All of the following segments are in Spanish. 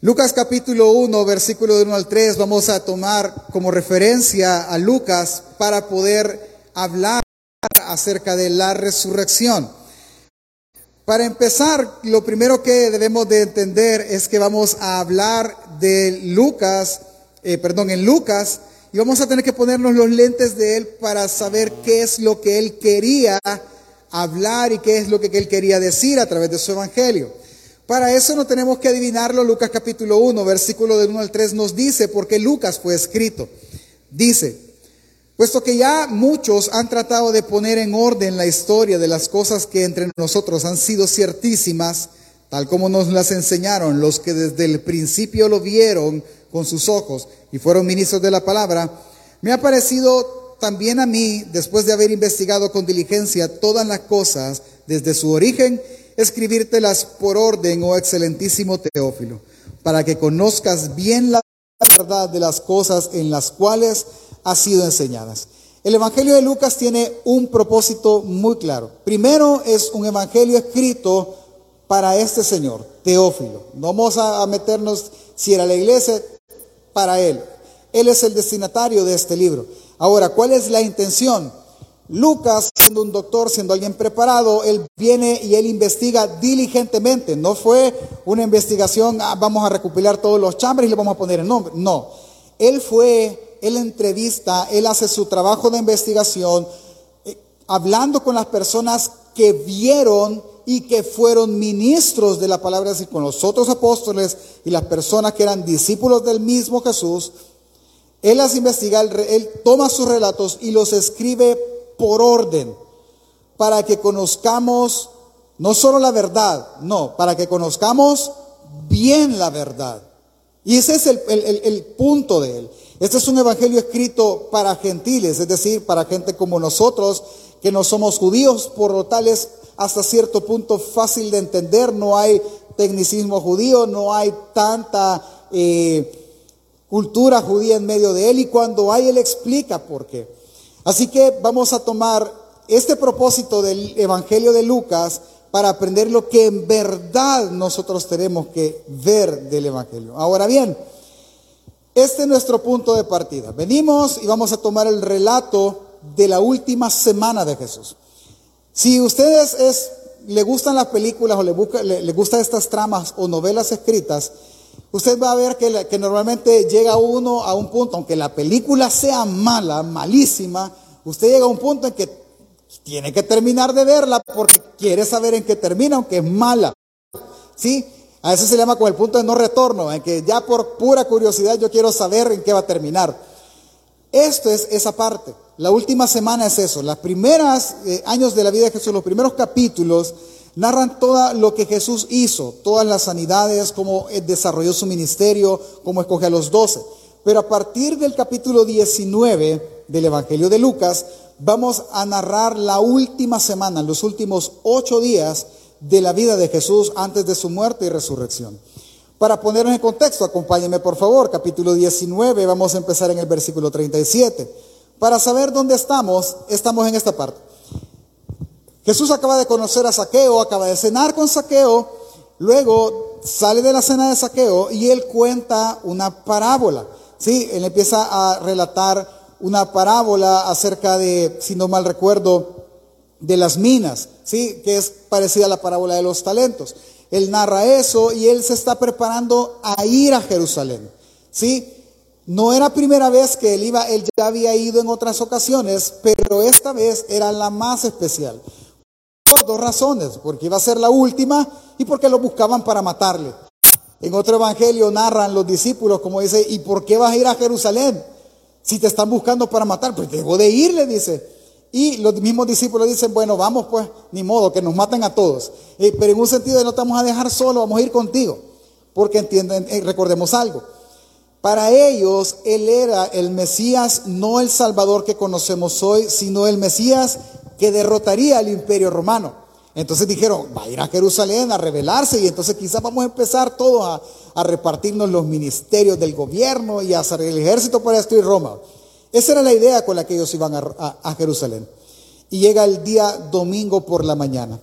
Lucas capítulo 1, versículo de 1 al 3, vamos a tomar como referencia a Lucas para poder hablar acerca de la resurrección. Para empezar, lo primero que debemos de entender es que vamos a hablar de Lucas, eh, perdón, en Lucas, y vamos a tener que ponernos los lentes de él para saber qué es lo que él quería hablar y qué es lo que él quería decir a través de su evangelio. Para eso no tenemos que adivinarlo. Lucas capítulo 1, versículo del 1 al 3 nos dice, porque Lucas fue escrito. Dice, puesto que ya muchos han tratado de poner en orden la historia de las cosas que entre nosotros han sido ciertísimas, tal como nos las enseñaron los que desde el principio lo vieron con sus ojos y fueron ministros de la palabra, me ha parecido también a mí, después de haber investigado con diligencia todas las cosas desde su origen, escribírtelas por orden, oh excelentísimo Teófilo, para que conozcas bien la verdad de las cosas en las cuales has sido enseñadas. El Evangelio de Lucas tiene un propósito muy claro. Primero es un Evangelio escrito para este Señor, Teófilo. No vamos a meternos si era la iglesia, para Él. Él es el destinatario de este libro. Ahora, ¿cuál es la intención? Lucas, siendo un doctor, siendo alguien preparado, él viene y él investiga diligentemente. No fue una investigación, ah, vamos a recopilar todos los chambres y le vamos a poner el nombre. No, él fue, él entrevista, él hace su trabajo de investigación, eh, hablando con las personas que vieron y que fueron ministros de la palabra, así con los otros apóstoles y las personas que eran discípulos del mismo Jesús. Él las investiga, él toma sus relatos y los escribe por orden, para que conozcamos no solo la verdad, no, para que conozcamos bien la verdad. Y ese es el, punto de él. Este es un evangelio escrito para gentiles, es decir, para gente como nosotros, que no somos judíos, por lo tal es hasta cierto punto fácil de entender, no hay tecnicismo judío, no hay tanta eh, cultura judía en medio de él, y cuando hay, él explica por qué. Así que vamos a tomar este propósito del Evangelio de Lucas para aprender lo que en verdad nosotros tenemos que ver del Evangelio. Ahora bien, este es nuestro punto de partida. Venimos y vamos a tomar el relato de la última semana de Jesús. Si ustedes es, le gustan las películas o le, le, gustan estas tramas o novelas escritas, usted va a ver que, normalmente llega uno a un punto, aunque la película sea mala, malísima, usted llega a un punto en que tiene que terminar de verla porque quiere saber en qué termina, aunque es mala. ¿Sí? A eso se llama con el punto de no retorno, en que ya por pura curiosidad yo quiero saber en qué va a terminar. Esto es esa parte. La última semana es eso. Los primeros eh, años de la vida de Jesús, los primeros capítulos, narran todo lo que Jesús hizo, todas las sanidades, cómo desarrolló su ministerio, cómo escoge a los doce. Pero a partir del capítulo 19 del Evangelio de Lucas, vamos a narrar la última semana, los últimos ocho días de la vida de Jesús antes de su muerte y resurrección. Para ponernos en contexto, acompáñenme por favor, capítulo 19, vamos a empezar en el versículo 37. Para saber dónde estamos, estamos en esta parte. Jesús acaba de conocer a Saqueo, acaba de cenar con Saqueo, luego sale de la cena de Saqueo y él cuenta una parábola. ¿sí? Él empieza a relatar una parábola acerca de, si no mal recuerdo, de las minas, ¿sí? que es parecida a la parábola de los talentos. Él narra eso y él se está preparando a ir a Jerusalén. ¿Sí? No era primera vez que él iba, él ya había ido en otras ocasiones, pero esta vez era la más especial. Por dos razones, porque iba a ser la última y porque lo buscaban para matarle. En otro evangelio narran los discípulos como dice, ¿y por qué vas a ir a Jerusalén? Si te están buscando para matar, pues debo de ir, le dice. Y los mismos discípulos dicen, bueno, vamos pues, ni modo, que nos maten a todos. Eh, pero en un sentido de no te vamos a dejar solo, vamos a ir contigo. Porque entienden, eh, recordemos algo. Para ellos, Él era el Mesías, no el Salvador que conocemos hoy, sino el Mesías que derrotaría al imperio romano. Entonces dijeron, va a ir a Jerusalén a rebelarse y entonces quizás vamos a empezar todos a, repartirnos los ministerios del gobierno y a hacer el ejército para destruir Roma. Esa era la idea con la que ellos iban a, Jerusalén. Y llega el día domingo por la mañana,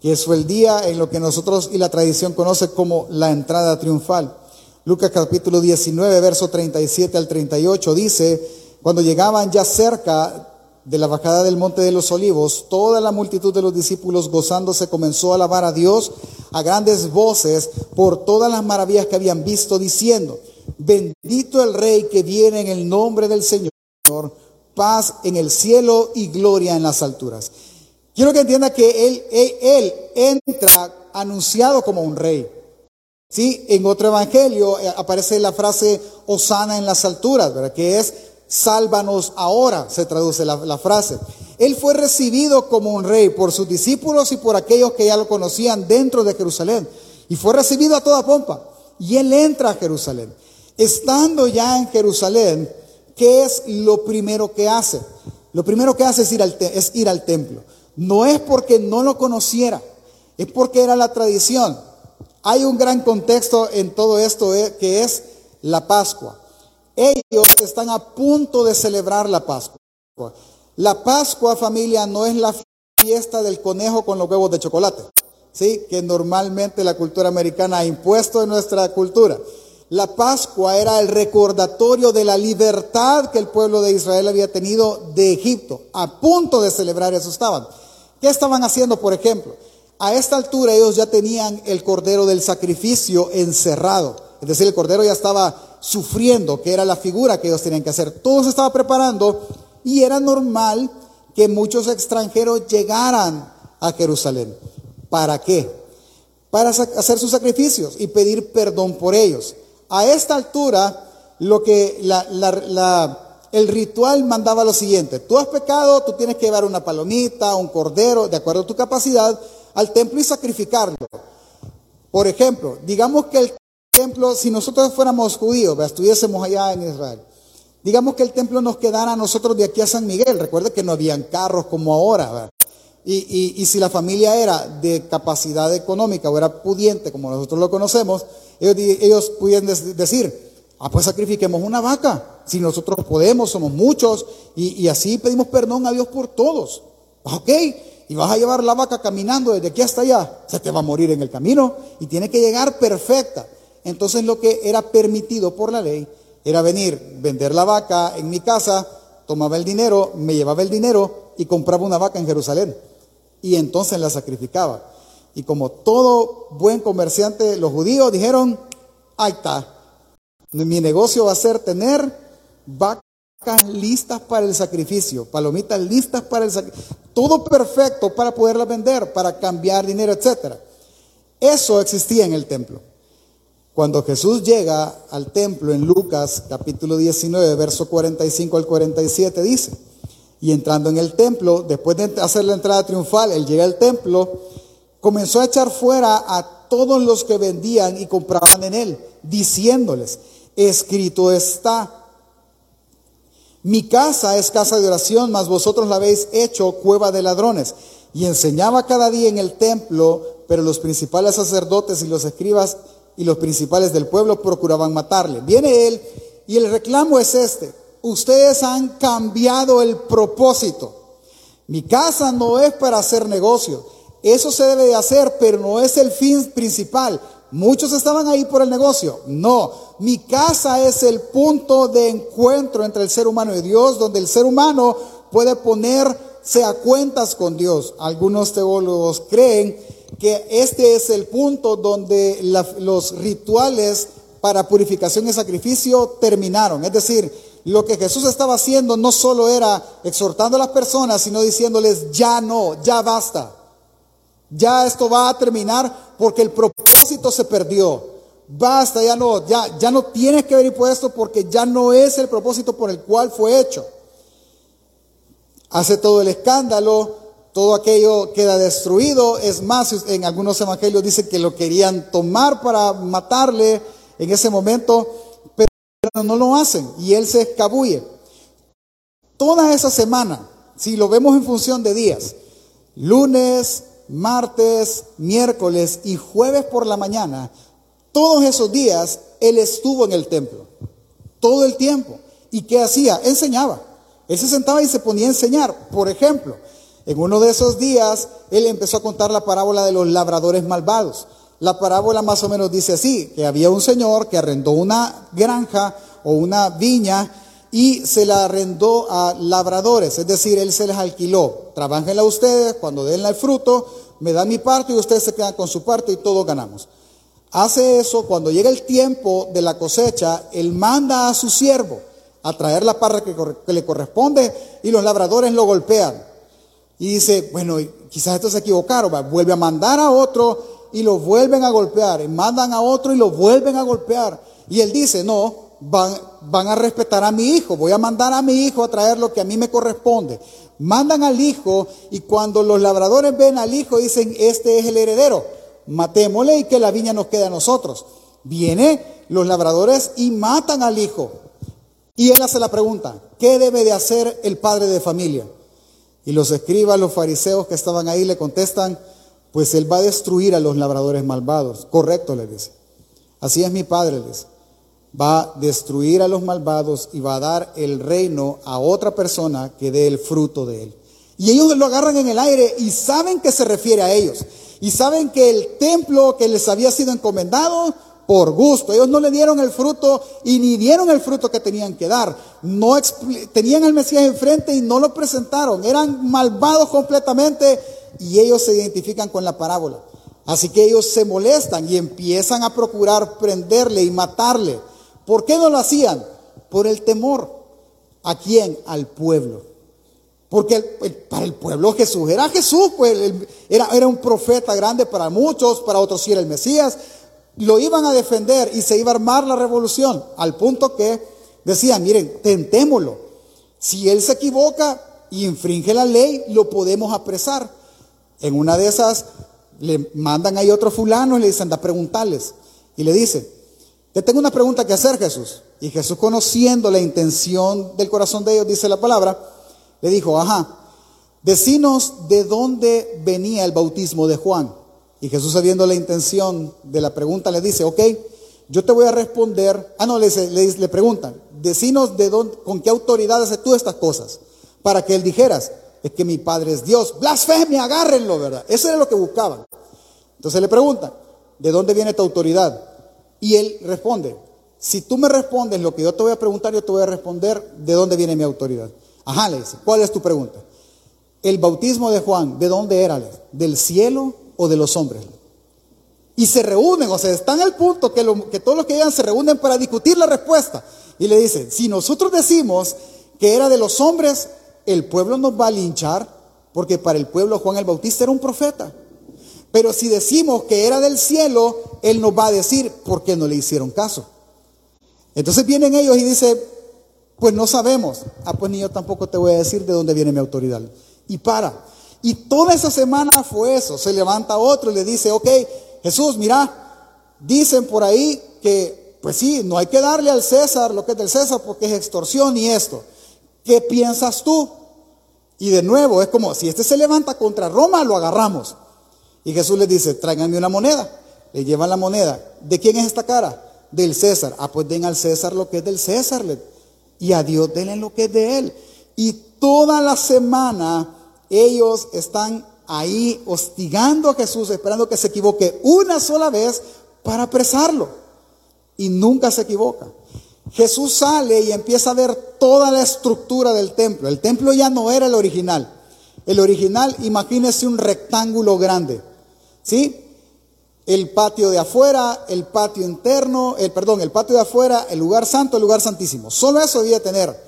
que fue el día en lo que nosotros y la tradición conoce como la entrada triunfal. Lucas capítulo 19, verso 37 al 38 dice, cuando llegaban ya cerca de la bajada del monte de los olivos, toda la multitud de los discípulos gozándose comenzó a alabar a Dios a grandes voces por todas las maravillas que habían visto, diciendo, bendito el Rey que viene en el nombre del Señor, paz en el cielo y gloria en las alturas. Quiero que entienda que él, él, entra anunciado como un rey. ¿Sí? En otro evangelio eh, aparece la frase Osana en las alturas, ¿verdad? que es sálvanos ahora, se traduce la, frase. Él fue recibido como un rey por sus discípulos y por aquellos que ya lo conocían dentro de Jerusalén. Y fue recibido a toda pompa. Y él entra a Jerusalén. Estando ya en Jerusalén, ¿qué es lo primero que hace? Lo primero que hace es ir al, es ir al templo. No es porque no lo conociera, es porque era la tradición. Hay un gran contexto en todo esto eh, que es la Pascua. Ellos están a punto de celebrar la Pascua. La Pascua, familia, no es la fiesta del conejo con los huevos de chocolate, ¿sí? que normalmente la cultura americana ha impuesto en nuestra cultura. La Pascua era el recordatorio de la libertad que el pueblo de Israel había tenido de Egipto. A punto de celebrar eso estaban. ¿Qué estaban haciendo, por ejemplo? A esta altura ellos ya tenían el cordero del sacrificio encerrado. Es decir, el cordero ya estaba sufriendo, que era la figura que ellos tenían que hacer. Todo se estaba preparando y era normal que muchos extranjeros llegaran a Jerusalén. ¿Para qué? Para hacer sus sacrificios y pedir perdón por ellos. A esta altura, lo que el ritual mandaba lo siguiente: tú has pecado, tú tienes que llevar una palomita, un cordero, de acuerdo a tu capacidad, al templo y sacrificarlo. Por ejemplo, digamos que el ejemplo, si nosotros fuéramos judíos, estuviésemos allá en Israel, digamos que el templo nos quedara a nosotros de aquí a San Miguel, recuerde que no habían carros como ahora, y, si la familia era de capacidad económica o era pudiente, como nosotros lo conocemos, ellos, ellos pudieran decir, ah, pues sacrifiquemos una vaca, si nosotros podemos, somos muchos, y, así pedimos perdón a Dios por todos. Ok, y vas a llevar la vaca caminando desde aquí hasta allá, se te va a morir en el camino y tiene que llegar perfecta. Entonces lo que era permitido por la ley era venir, vender la vaca en mi casa, tomaba el dinero, me llevaba el dinero y compraba una vaca en Jerusalén. Y entonces la sacrificaba. Y como todo buen comerciante, los judíos dijeron, ahí está, mi negocio va a ser tener vacas listas para el sacrificio, palomitas listas para el sacrificio, todo perfecto para poderlas vender, para cambiar dinero, etc. Eso existía en el templo. Cuando Jesús llega al templo en Lucas capítulo 19, verso 45 al 47, dice, y entrando en el templo, después de hacer la entrada triunfal, él llega al templo, comenzó a echar fuera a todos los que vendían y compraban en él, diciéndoles, escrito está, mi casa es casa de oración, mas vosotros la habéis hecho cueva de ladrones. Y enseñaba cada día en el templo, pero los principales sacerdotes y los escribas y los principales del pueblo procuraban matarle. Viene él y el reclamo es este. Ustedes han cambiado el propósito. Mi casa no es para hacer negocio. Eso se debe de hacer, pero no es el fin principal. Muchos estaban ahí por el negocio. No, mi casa es el punto de encuentro entre el ser humano y Dios, donde el ser humano puede ponerse a cuentas con Dios. Algunos teólogos creen que este es el punto donde los rituales para purificación y sacrificio terminaron. Es decir, lo que Jesús estaba haciendo no solo era exhortando a las personas, sino diciéndoles, ya no, ya basta. Ya esto va a terminar porque el propósito se perdió. Basta, ya no, ya, ya no tienes que venir por esto porque ya no es el propósito por el cual fue hecho. Hace todo el escándalo, todo aquello queda destruido. Es más, en algunos evangelios dice que lo querían tomar para matarle en ese momento, pero no lo hacen y él se escabulle. Toda esa semana, si lo vemos en función de días, lunes, martes, miércoles y jueves por la mañana, todos esos días él estuvo en el templo, todo el tiempo. ¿Y qué hacía? Enseñaba. Él se sentaba y se ponía a enseñar. Por ejemplo, en uno de esos días, él empezó a contar la parábola de los labradores malvados. La parábola más o menos dice así, que había un señor que arrendó una granja o una viña y se la arrendó a labradores, es decir, él se les alquiló. Trabajenla ustedes, cuando den el fruto, me dan mi parte y ustedes se quedan con su parte y todos ganamos. Hace eso, cuando llega el tiempo de la cosecha, él manda a su siervo a traer la parra que, le corresponde y los labradores lo golpean. Y dice, bueno, quizás estos se equivocaron, vuelve a mandar a otro y lo vuelven a golpear, y mandan a otro y lo vuelven a golpear. Y él dice, no, van, van a respetar a mi hijo, voy a mandar a mi hijo a traer lo que a mí me corresponde. Mandan al hijo y cuando los labradores ven al hijo dicen, este es el heredero, matémosle y que la viña nos quede a nosotros. Viene los labradores y matan al hijo. Y él hace la pregunta, ¿qué debe de hacer el padre de familia? Y los escribas, los fariseos que estaban ahí le contestan, pues él va a destruir a los labradores malvados. Correcto, le dice. Así es mi padre, le dice. Va a destruir a los malvados y va a dar el reino a otra persona que dé el fruto de él. Y ellos lo agarran en el aire y saben que se refiere a ellos. Y saben que el templo que les había sido encomendado por gusto. Ellos no le dieron el fruto y ni dieron el fruto que tenían que dar. No tenían al Mesías enfrente y no lo presentaron. Eran malvados completamente y ellos se identifican con la parábola. Así que ellos se molestan y empiezan a procurar prenderle y matarle. ¿Por qué no lo hacían? Por el temor. ¿A quién? Al pueblo. Porque para el pueblo Jesús era Jesús, pues era, era un profeta grande para muchos, para otros sí era el Mesías, lo iban a defender y se iba a armar la revolución, al punto que decían, miren, tentémoslo. Si él se equivoca y infringe la ley, lo podemos apresar. En una de esas le mandan ahí otro fulano y le dicen, da preguntarles. Y le dice, te tengo una pregunta que hacer, Jesús. Y Jesús, conociendo la intención del corazón de ellos, dice la palabra, le dijo, ajá, decinos de dónde venía el bautismo de Juan. Y Jesús, sabiendo la intención de la pregunta, le dice, ok, yo te voy a responder. Ah, no, le, le, le preguntan, decinos de dónde, con qué autoridad haces tú estas cosas. Para que él dijeras, es que mi Padre es Dios. Blasfemia, agárrenlo, ¿verdad? Eso era lo que buscaban. Entonces le preguntan, ¿de dónde viene tu autoridad? Y él responde, si tú me respondes lo que yo te voy a preguntar, yo te voy a responder de dónde viene mi autoridad. Ajá, le dice, ¿cuál es tu pregunta? El bautismo de Juan, ¿de dónde era? ¿Del cielo o de los hombres. Y se reúnen, o sea, están al punto que, todos los que llegan se reúnen para discutir la respuesta. Y le dicen, si nosotros decimos que era de los hombres, el pueblo nos va a linchar, porque para el pueblo Juan el Bautista era un profeta. Pero si decimos que era del cielo, él nos va a decir por qué no le hicieron caso. Entonces vienen ellos y dicen, pues no sabemos. Ah, pues ni yo tampoco te voy a decir de dónde viene mi autoridad. Y para. Y toda esa semana fue eso. Se levanta otro y le dice, ok, Jesús, mira, dicen por ahí que, pues sí, no hay que darle al César lo que es del César porque es extorsión y esto. ¿Qué piensas tú? Y de nuevo, es como, si este se levanta contra Roma, lo agarramos. Y Jesús le dice, tráiganme una moneda. Le llevan la moneda. ¿De quién es esta cara? Del César. Ah, pues den al César lo que es del César. Y a Dios denle lo que es de él. Y toda la semana ellos están ahí hostigando a Jesús, esperando que se equivoque una sola vez para apresarlo. Y nunca se equivoca. Jesús sale y empieza a ver toda la estructura del templo. El templo ya no era el original. El original, imagínese un rectángulo grande. ¿Sí? El patio de afuera, el patio interno, el perdón, el patio de afuera, el lugar santo, el lugar santísimo. Solo eso debía tener.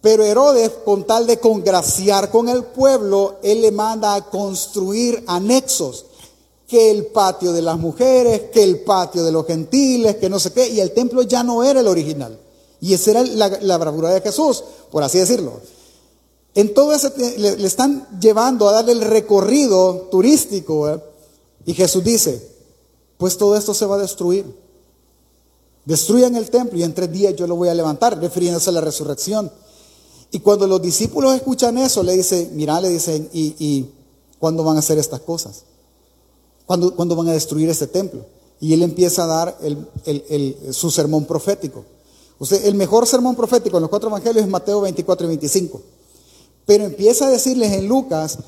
Pero Herodes, con tal de congraciar con el pueblo, él le manda a construir anexos, que el patio de las mujeres, que el patio de los gentiles, que no sé qué, y el templo ya no era el original. Y esa era la, bravura de Jesús, por así decirlo. En todo ese le, le están llevando a darle el recorrido turístico, ¿eh? y Jesús dice, pues todo esto se va a destruir. Destruyan el templo y en tres días yo lo voy a levantar, refiriéndose a la resurrección. Y cuando los discípulos escuchan eso, le dicen, mira, le dicen, ¿y, y cuándo van a hacer estas cosas? ¿Cuándo, van a destruir este templo? Y él empieza a dar su sermón profético. El mejor sermón profético en los cuatro evangelios es Mateo 24 y 25. Pero empieza a decirles en Lucas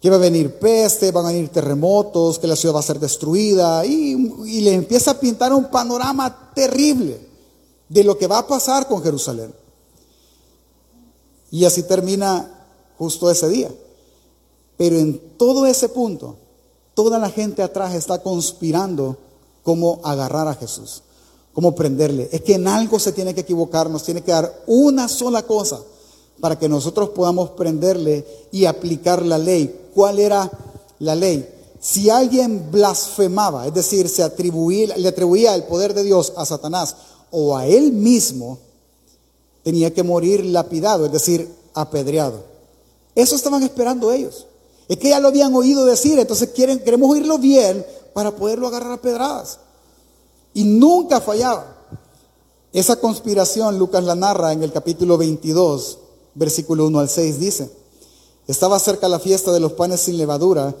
que va a venir peste, van a venir terremotos, que la ciudad va a ser destruida, y, y le empieza a pintar un panorama terrible de lo que va a pasar con Jerusalén. Y así termina justo ese día. Pero en todo ese punto, toda la gente atrás está conspirando cómo agarrar a Jesús, cómo prenderle. Es que en algo se tiene que equivocar, nos tiene que dar una sola cosa para que nosotros podamos prenderle y aplicar la ley. ¿Cuál era la ley? Si alguien blasfemaba, es decir, se atribuía, le atribuía el poder de Dios a Satanás o a él mismo, tenía que morir lapidado, es decir, apedreado. Eso estaban esperando ellos. Es que ya lo habían oído decir, entonces quieren, queremos oírlo bien para poderlo agarrar a pedradas. Y nunca fallaba. Esa conspiración Lucas la narra en el capítulo 22, versículo 1 al 6, dice, estaba cerca la fiesta de los panes sin levadura,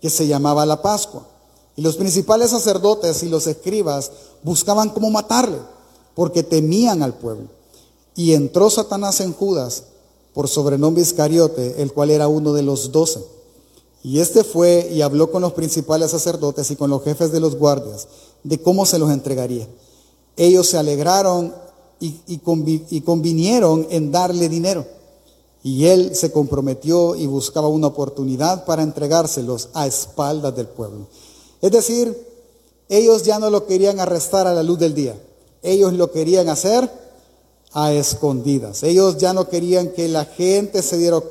que se llamaba la Pascua. Y los principales sacerdotes y los escribas buscaban cómo matarle, porque temían al pueblo. Y entró Satanás en Judas, por sobrenombre Iscariote, el cual era uno de los doce. Y este fue y habló con los principales sacerdotes y con los jefes de los guardias de cómo se los entregaría. Ellos se alegraron y, y convinieron en darle dinero. Y él se comprometió y buscaba una oportunidad para entregárselos a espaldas del pueblo. Es decir, ellos ya no lo querían arrestar a la luz del día. Ellos lo querían hacer a escondidas. Ellos ya no querían que la gente se diera,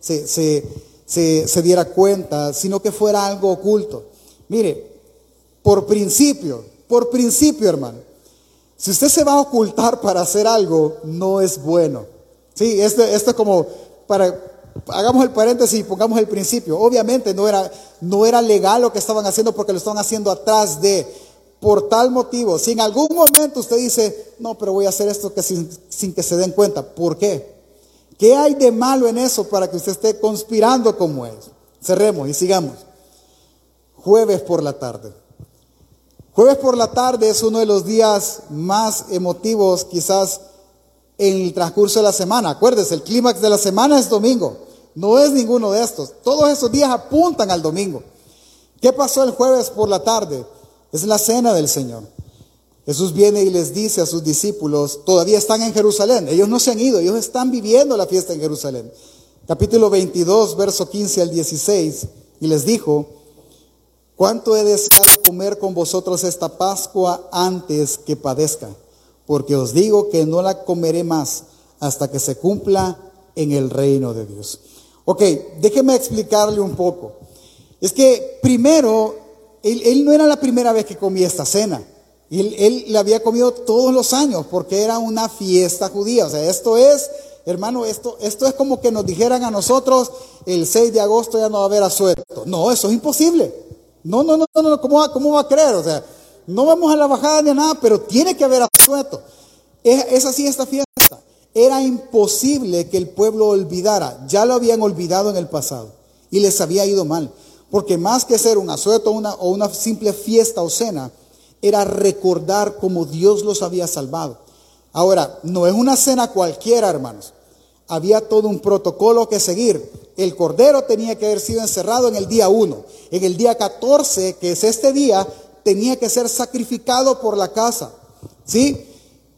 se, se, se, diera cuenta, sino que fuera algo oculto. Mire, por principio, por principio, hermano, si usted se va a ocultar para hacer algo, no es bueno. Sí, esto, esto es como para, hagamos el paréntesis y pongamos el principio. Obviamente no era, no era legal lo que estaban haciendo porque lo estaban haciendo atrás de, por tal motivo, si en algún momento usted dice, no, pero voy a hacer esto que sin, sin, que se den cuenta, ¿por qué? ¿Qué hay de malo en eso para que usted esté conspirando como es? Cerremos y sigamos. Jueves por la tarde. Jueves por la tarde es uno de los días más emotivos quizás en el transcurso de la semana. Acuérdese, el clímax de la semana es domingo. No es ninguno de estos. Todos esos días apuntan al domingo. ¿Qué pasó el jueves por la tarde? Es la cena del Señor. Jesús viene y les dice a sus discípulos, todavía están en Jerusalén, ellos no se han ido, ellos están viviendo la fiesta en Jerusalén. Capítulo 22, verso 15 al 16, y les dijo, ¿cuánto he deseado comer con vosotros esta Pascua antes que padezca? Porque os digo que no la comeré más hasta que se cumpla en el reino de Dios. Ok, déjeme explicarle un poco. Es que primero él, no era la primera vez que comía esta cena. Él, él la había comido todos los años porque era una fiesta judía. O sea, esto es, hermano, esto, esto es como que nos dijeran a nosotros el 6 de agosto ya no va a haber asueto. No, eso es imposible. No, no, no, no, ¿cómo va, cómo va a creer? O sea, no vamos a la bajada ni nada, pero tiene que haber asueto. Es, es así esta fiesta. Era imposible que el pueblo olvidara. Ya lo habían olvidado en el pasado y les había ido mal. Porque más que ser un asueto o una simple fiesta o cena, era recordar cómo Dios los había salvado. Ahora, no es una cena cualquiera, hermanos. Había todo un protocolo que seguir. El cordero tenía que haber sido encerrado en el día 1. En el día 14, que es este día, tenía que ser sacrificado por la casa. ¿Sí?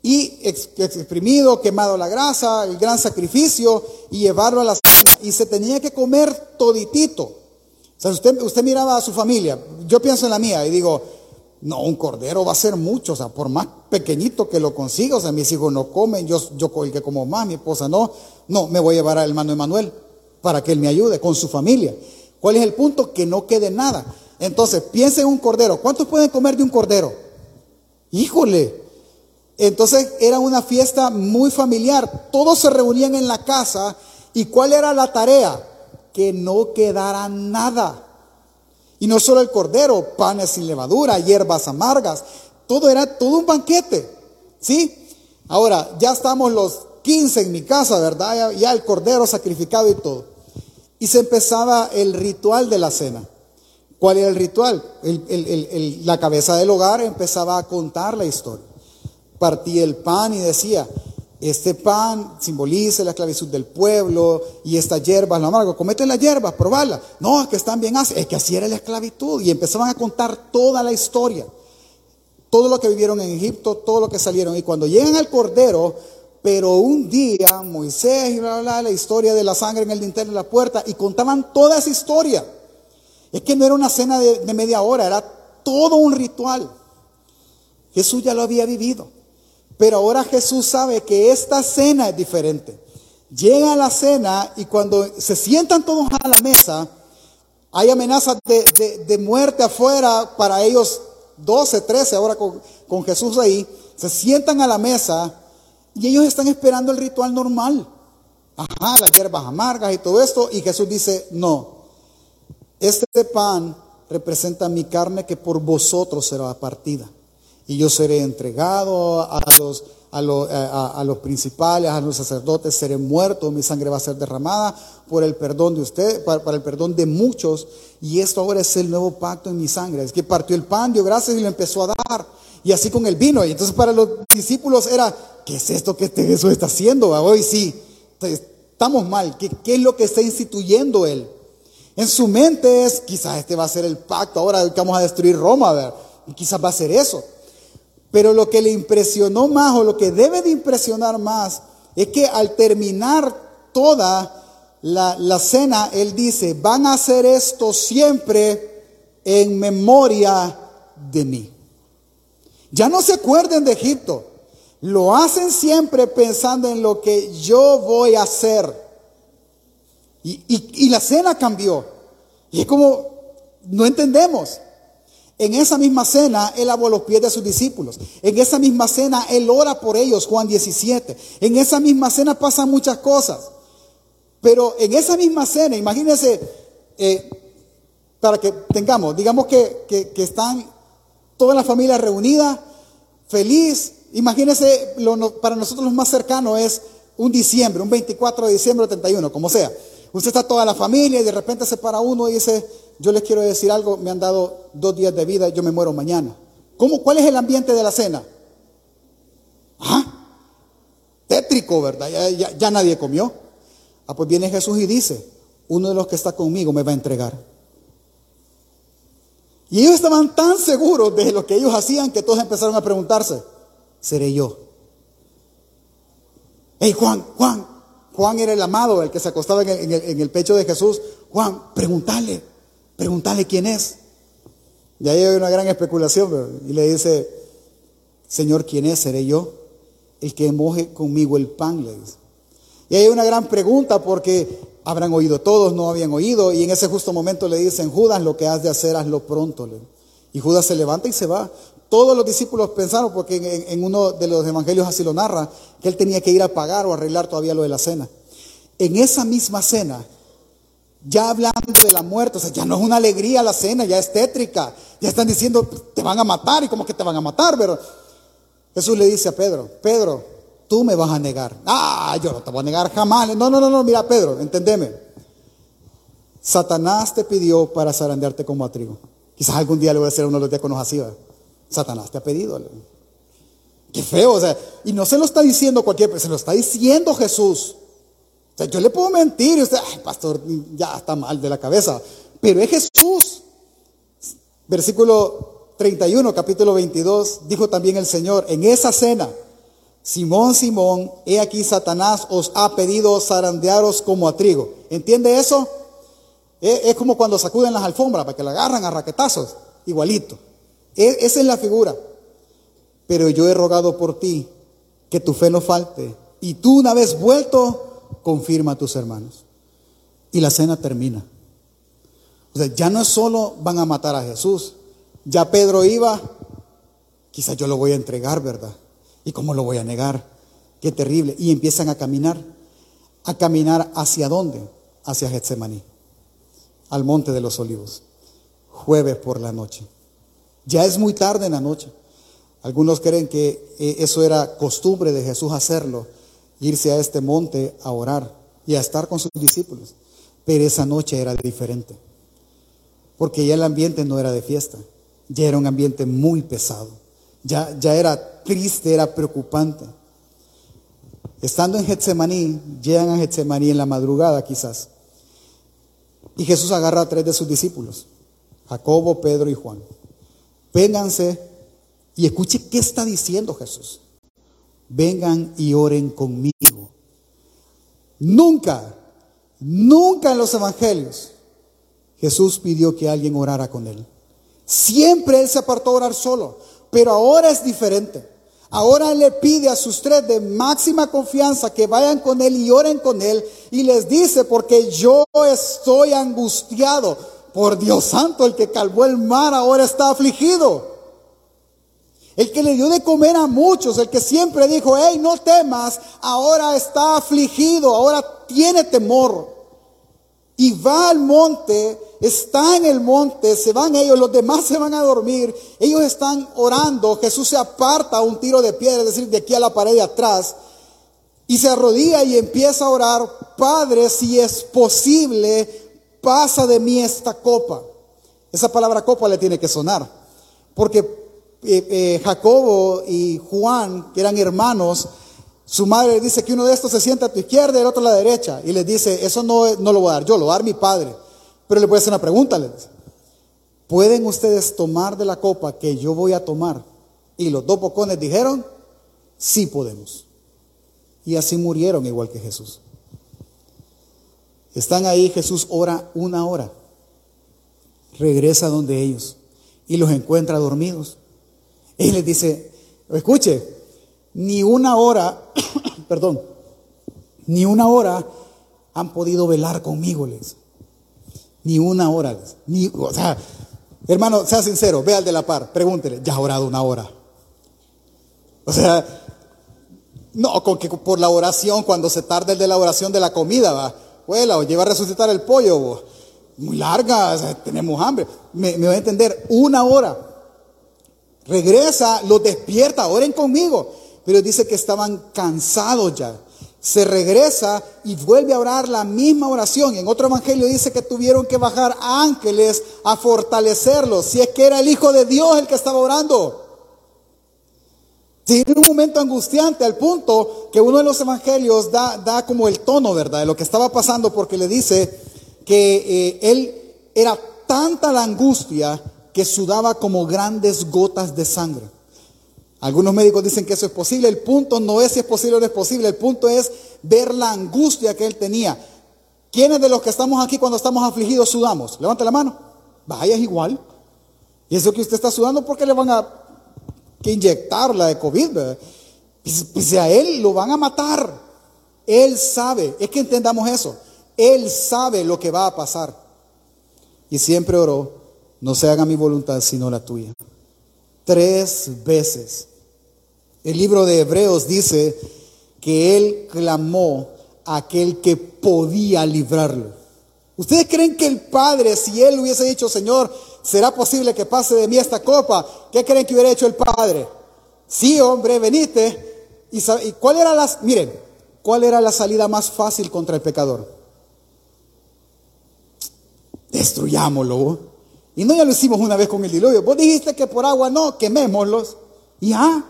Y exprimido, quemado la grasa, el gran sacrificio y llevarlo a la cena. Y se tenía que comer toditito. O sea, usted, usted miraba a su familia, yo pienso en la mía y digo, no, un cordero va a ser mucho, o sea, por más pequeñito que lo consiga, o sea, mis hijos no comen, yo, yo el que como más, mi esposa no, no, me voy a llevar al hermano Emanuel para que él me ayude con su familia. ¿Cuál es el punto? Que no quede nada. Entonces, piense en un cordero, ¿cuántos pueden comer de un cordero? Híjole. Entonces era una fiesta muy familiar, todos se reunían en la casa y ¿cuál era la tarea? Que no quedara nada. Y no solo el cordero, panes sin levadura, hierbas amargas, todo era todo un banquete. ¿Sí? Ahora, ya estamos los 15 en mi casa, ¿verdad? Ya, el cordero sacrificado y todo. Y se empezaba el ritual de la cena. ¿Cuál era el ritual? la cabeza del hogar empezaba a contar la historia. Partía el pan y decía, este pan simboliza la esclavitud del pueblo y estas hierbas, lo amargo, comete las hierbas, probala. No, es que están bien así, es que así era la esclavitud. Y empezaban a contar toda la historia, todo lo que vivieron en Egipto, todo lo que salieron. Y cuando llegan al Cordero, pero un día Moisés y bla, bla, la historia de la sangre en el dintel de la puerta, y contaban toda esa historia. Es que no era una cena de media hora, era todo un ritual. Jesús ya lo había vivido. Pero ahora Jesús sabe que esta cena es diferente. Llega a la cena y cuando se sientan todos a la mesa, hay amenazas de, muerte afuera para ellos 12, 13, ahora con, con Jesús ahí. Se sientan a la mesa y ellos están esperando el ritual normal. Ajá, las hierbas amargas y todo esto. Y Jesús dice, no, este pan representa mi carne que por vosotros será partida y yo seré entregado a los, a, los principales, a los sacerdotes, seré muerto, mi sangre va a ser derramada por el perdón de usted, para, el perdón de muchos, y esto ahora es el nuevo pacto en mi sangre. Es que partió el pan, dio gracias y lo empezó a dar, y así con el vino. Y entonces para los discípulos era, ¿qué es esto que este Jesús está haciendo? Hoy sí, estamos mal, ¿qué, es lo que está instituyendo él? En su mente es, quizás este va a ser el pacto, ahora que vamos a destruir Roma, ver, y quizás va a ser eso. Pero lo que le impresionó más o lo que debe de impresionar más es que al terminar toda la, cena, él dice, van a hacer esto siempre en memoria de mí. Ya no se acuerden de Egipto, lo hacen siempre pensando en lo que yo voy a hacer. Y, y la cena cambió. Y es como, no entendemos. En esa misma cena, Él lavó los pies de sus discípulos. En esa misma cena, Él ora por ellos, Juan 17. En esa misma cena pasan muchas cosas. Pero en esa misma cena, imagínense, eh, para que tengamos, digamos que, que, están toda la familia reunida, feliz. Imagínense, para nosotros lo más cercano es un diciembre, un 24 de diciembre o 31, como sea. Usted está toda la familia y de repente se para uno y dice, yo les quiero decir algo, me han dado dos días de vida, yo me muero mañana. ¿Cómo, ¿Cuál es el ambiente de la cena? ¿Ah? Tétrico, ¿verdad? Ya, nadie comió. Ah, pues viene Jesús y dice, uno de los que está conmigo me va a entregar. Y ellos estaban tan seguros de lo que ellos hacían que todos empezaron a preguntarse, ¿seré yo? Hey Juan, Juan, Juan era el amado, el que se acostaba en el, en el pecho de Jesús. Juan, pregúntale, Pregúntale quién es. Y ahí hay una gran especulación. Y le dice, Señor, ¿quién es? ¿Seré yo? El que moje conmigo el pan, le dice. Y hay una gran pregunta porque habrán oído todos, no habían oído. Y en ese justo momento le dicen, Judas, lo que has de hacer, hazlo pronto. Y Judas se levanta y se va. Todos los discípulos pensaron, porque en, uno de los evangelios así lo narra, que él tenía que ir a pagar o arreglar todavía lo de la cena. En esa misma cena, ya hablando de la muerte, o sea, ya no es una alegría la cena, ya es tétrica. Ya están diciendo, te van a matar y como que te van a matar, pero Jesús le dice a Pedro, Pedro, tú me vas a negar. Ah, yo no te voy a negar jamás. No, no, no, no, mira Pedro, entendeme. Satanás te pidió para zarandearte como a trigo. Quizás algún día le voy a hacer uno de los diáconos así. Satanás te ha pedido. Qué feo, o sea, y no se lo está diciendo cualquier, se lo está diciendo Jesús yo le puedo mentir y usted, ay, pastor, ya está mal de la cabeza. Pero es Jesús. Versículo 31, capítulo 22, dijo también el Señor, en esa cena, Simón, Simón, he aquí Satanás os ha pedido zarandearos como a trigo. ¿Entiende eso? Es, como cuando sacuden las alfombras para que la agarran a raquetazos, igualito. E, esa es la figura. Pero yo he rogado por ti que tu fe no falte. Y tú una vez vuelto, confirma a tus hermanos. Y la cena termina. O sea, ya no es solo van a matar a Jesús. Ya Pedro iba, quizás yo lo voy a entregar, ¿verdad? ¿Y cómo lo voy a negar? Qué terrible. Y empiezan a caminar. ¿A caminar hacia dónde? Hacia Getsemaní, al monte de los olivos. Jueves por la noche. Ya es muy tarde en la noche. Algunos creen que eh, eso era costumbre de Jesús hacerlo irse a este monte a orar y a estar con sus discípulos. Pero esa noche era diferente, porque ya el ambiente no era de fiesta, ya era un ambiente muy pesado, ya, ya era triste, era preocupante. Estando en Getsemaní, llegan a Getsemaní en la madrugada quizás. Y Jesús agarra a tres de sus discípulos, Jacobo, Pedro y Juan. Vénganse y escuche qué está diciendo Jesús. Vengan y oren conmigo. Nunca, nunca en los evangelios Jesús pidió que alguien orara con él. Siempre él se apartó a orar solo, pero ahora es diferente. Ahora le pide a sus tres de máxima confianza que vayan con él y oren con él y les dice, porque yo estoy angustiado. Por Dios santo, el que calvó el mar ahora está afligido. El que le dio de comer a muchos, el que siempre dijo, hey, no temas, ahora está afligido, ahora tiene temor. Y va al monte está en el monte, se van ellos, los demás se van a dormir, ellos están orando, Jesús se aparta un tiro de piedra, es decir, de aquí a la pared de atrás, y se arrodilla y empieza a orar, Padre, si es posible, pasa de mí esta copa. Esa palabra copa le tiene que sonar, porque eh, eh, Jacobo y Juan, que eran hermanos, su madre dice que uno de estos se sienta a tu izquierda y el otro a la derecha, y les dice, eso no, no lo voy a dar yo, lo va a dar mi padre. Pero le voy hacer una pregunta, ¿Pueden ustedes tomar de la copa que yo voy a tomar? Y los dos bocones dijeron, sí podemos. Y así murieron igual que Jesús. Están ahí, Jesús ora una hora. Regresa donde ellos y los encuentra dormidos. Y les dice, escuche, ni una hora, perdón, ni una hora han podido velar conmigo, les. Ni una hora. Ni, o sea, hermano, sea sincero, ve al de la par, pregúntele, ya ha orado una hora. O sea, no, con que por la oración, cuando se tarda el de la oración de la comida, va, vuela, o lleva a resucitar el pollo, muy larga, tenemos hambre. Me, me va a entender, una hora. Regresa, los despierta, oren conmigo. Pero dice que estaban cansados ya se regresa y vuelve a orar la misma oración. En otro evangelio dice que tuvieron que bajar ángeles a fortalecerlo, si es que era el Hijo de Dios el que estaba orando. Tiene un momento angustiante al punto que uno de los evangelios da, da, como el tono, ¿verdad?, de lo que estaba pasando porque le dice que eh, él era tanta la angustia que sudaba como grandes gotas de sangre. Algunos médicos dicen que eso es posible. El punto no es si es posible o no es posible. El punto es ver la angustia que él tenía. ¿Quiénes de los que estamos aquí cuando estamos afligidos sudamos? Levante la mano. Vaya, es igual. Y eso que usted está sudando, ¿por qué le van a que inyectar la de COVID? Pues, pues a él lo van a matar. Él sabe. Es que entendamos eso. Él sabe lo que va a pasar. Y siempre oró, no se haga mi voluntad sino la tuya tres veces. El libro de Hebreos dice que él clamó a aquel que podía librarlo. ¿Ustedes creen que el Padre, si él hubiese dicho, Señor, será posible que pase de mí esta copa? ¿Qué creen que hubiera hecho el Padre? Sí, hombre, venite. ¿Y, cuál era la, miren, cuál era la salida más fácil contra el pecador? Destruyámoslo. Y no ya lo hicimos una vez con el diluvio. Vos dijiste que por agua no, quemémoslos. Ya.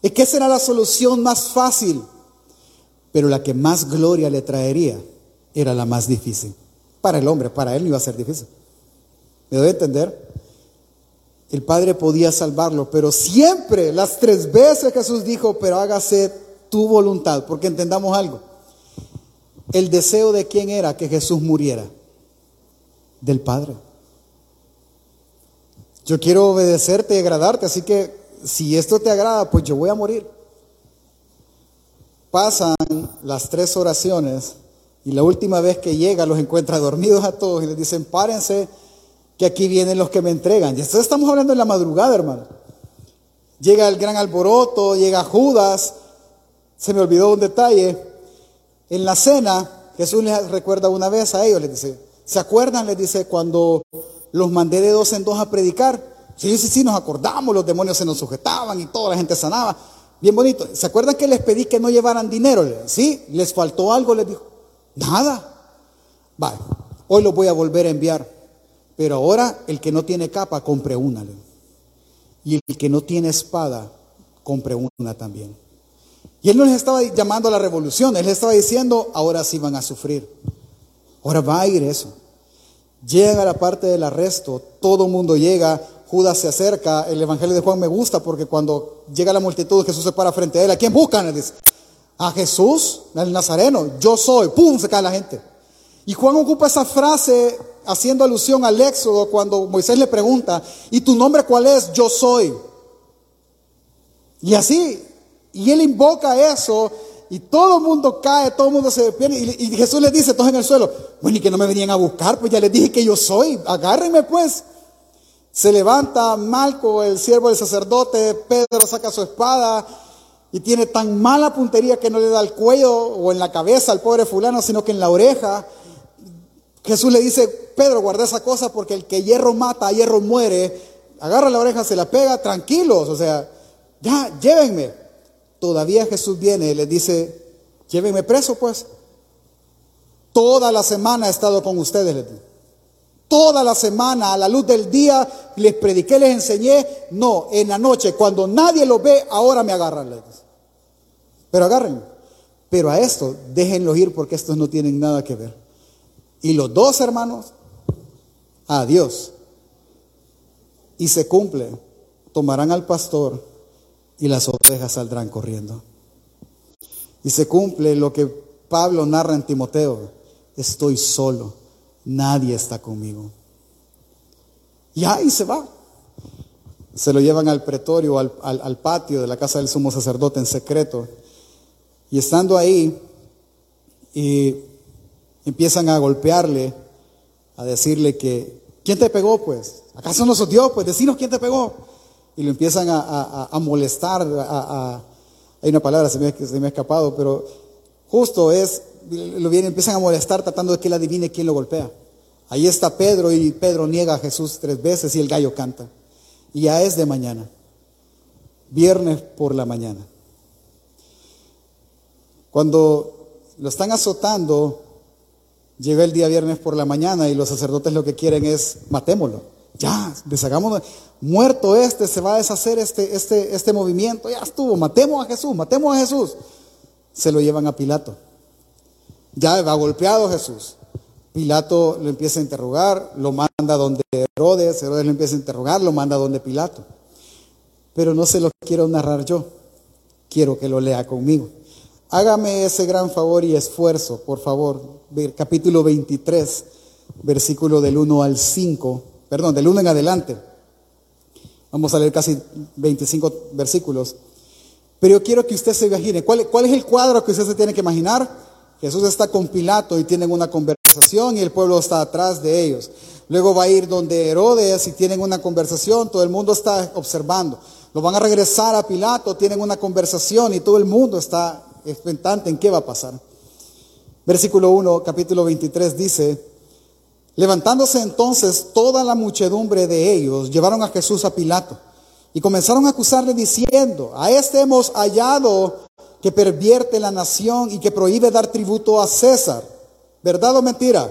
Es que esa era la solución más fácil. Pero la que más gloria le traería era la más difícil. Para el hombre, para él no iba a ser difícil. ¿Me doy a entender? El Padre podía salvarlo, pero siempre, las tres veces Jesús dijo, pero hágase tu voluntad, porque entendamos algo. El deseo de quién era que Jesús muriera? Del Padre. Yo quiero obedecerte y agradarte, así que si esto te agrada, pues yo voy a morir. Pasan las tres oraciones y la última vez que llega los encuentra dormidos a todos y les dicen, párense, que aquí vienen los que me entregan. Y esto estamos hablando en la madrugada, hermano. Llega el gran alboroto, llega Judas, se me olvidó un detalle. En la cena, Jesús les recuerda una vez a ellos, les dice, ¿se acuerdan? Les dice, cuando los mandé de dos en dos a predicar. Sí, sí, sí, nos acordamos, los demonios se nos sujetaban y toda la gente sanaba. Bien bonito. ¿Se acuerdan que les pedí que no llevaran dinero? Sí, les faltó algo, les dijo. Nada. Vale, hoy los voy a volver a enviar. Pero ahora el que no tiene capa, compre una. Y el que no tiene espada, compre una también. Y él no les estaba llamando a la revolución, él les estaba diciendo, ahora sí van a sufrir. Ahora va a ir eso. Llega la parte del arresto, todo el mundo llega, Judas se acerca, el Evangelio de Juan me gusta porque cuando llega la multitud Jesús se para frente a él, ¿a quién buscan? dice, a Jesús, al Nazareno, yo soy, ¡pum! se cae la gente. Y Juan ocupa esa frase haciendo alusión al Éxodo cuando Moisés le pregunta, ¿y tu nombre cuál es? Yo soy. Y así, y él invoca eso y todo el mundo cae, todo el mundo se pierde. Y, Jesús les dice, todos en el suelo, bueno, y que no me venían a buscar, pues ya les dije que yo soy, agárrenme pues. Se levanta Malco, el siervo del sacerdote, Pedro saca su espada y tiene tan mala puntería que no le da al cuello o en la cabeza al pobre fulano, sino que en la oreja. Jesús le dice, Pedro, guarda esa cosa porque el que hierro mata, hierro muere. Agarra la oreja, se la pega, tranquilos, o sea, ya, llévenme. Todavía Jesús viene y le dice, llévenme preso pues. Toda la semana he estado con ustedes, Toda la semana, a la luz del día, les prediqué, les enseñé. No, en la noche, cuando nadie lo ve, ahora me agarran. Pero agarren. Pero a esto, déjenlo ir porque estos no tienen nada que ver. Y los dos hermanos, adiós. Y se cumple. Tomarán al pastor y las ovejas saldrán corriendo. Y se cumple lo que Pablo narra en Timoteo. Estoy solo, nadie está conmigo. Y ahí se va. Se lo llevan al pretorio, al, al patio de la casa del sumo sacerdote en secreto. Y estando ahí, y empiezan a golpearle, a decirle que, ¿quién te pegó pues? ¿Acaso no sos Dios? Pues decinos quién te pegó y lo empiezan a, molestar. hay una palabra, se me, se me, ha escapado, pero justo es, lo vienen, empiezan a molestar tratando de que él adivine quién lo golpea. Ahí está Pedro y Pedro niega a Jesús tres veces y el gallo canta. Y ya es de mañana, viernes por la mañana. Cuando lo están azotando, llega el día viernes por la mañana y los sacerdotes lo que quieren es matémoslo. Ya, deshagamos, muerto este, se va a deshacer este, este, este movimiento, ya estuvo, matemos a Jesús, matemos a Jesús. Se lo llevan a Pilato. Ya va golpeado Jesús. Pilato lo empieza a interrogar, lo manda donde Herodes, Herodes lo empieza a interrogar, lo manda donde Pilato. Pero no se lo quiero narrar yo, quiero que lo lea conmigo. Hágame ese gran favor y esfuerzo, por favor, capítulo 23, versículo del 1 al 5 perdón, del 1 en adelante. Vamos a leer casi 25 versículos. Pero yo quiero que usted se imagine, ¿cuál, ¿cuál, es el cuadro que usted se tiene que imaginar? Jesús está con Pilato y tienen una conversación y el pueblo está atrás de ellos. Luego va a ir donde Herodes y tienen una conversación, todo el mundo está observando. Lo van a regresar a Pilato, tienen una conversación y todo el mundo está expectante en qué va a pasar. Versículo 1, capítulo 23 dice, Levantándose entonces toda la muchedumbre de ellos, llevaron a Jesús a Pilato y comenzaron a acusarle diciendo, a este hemos hallado que pervierte la nación y que prohíbe dar tributo a César. ¿Verdad o mentira?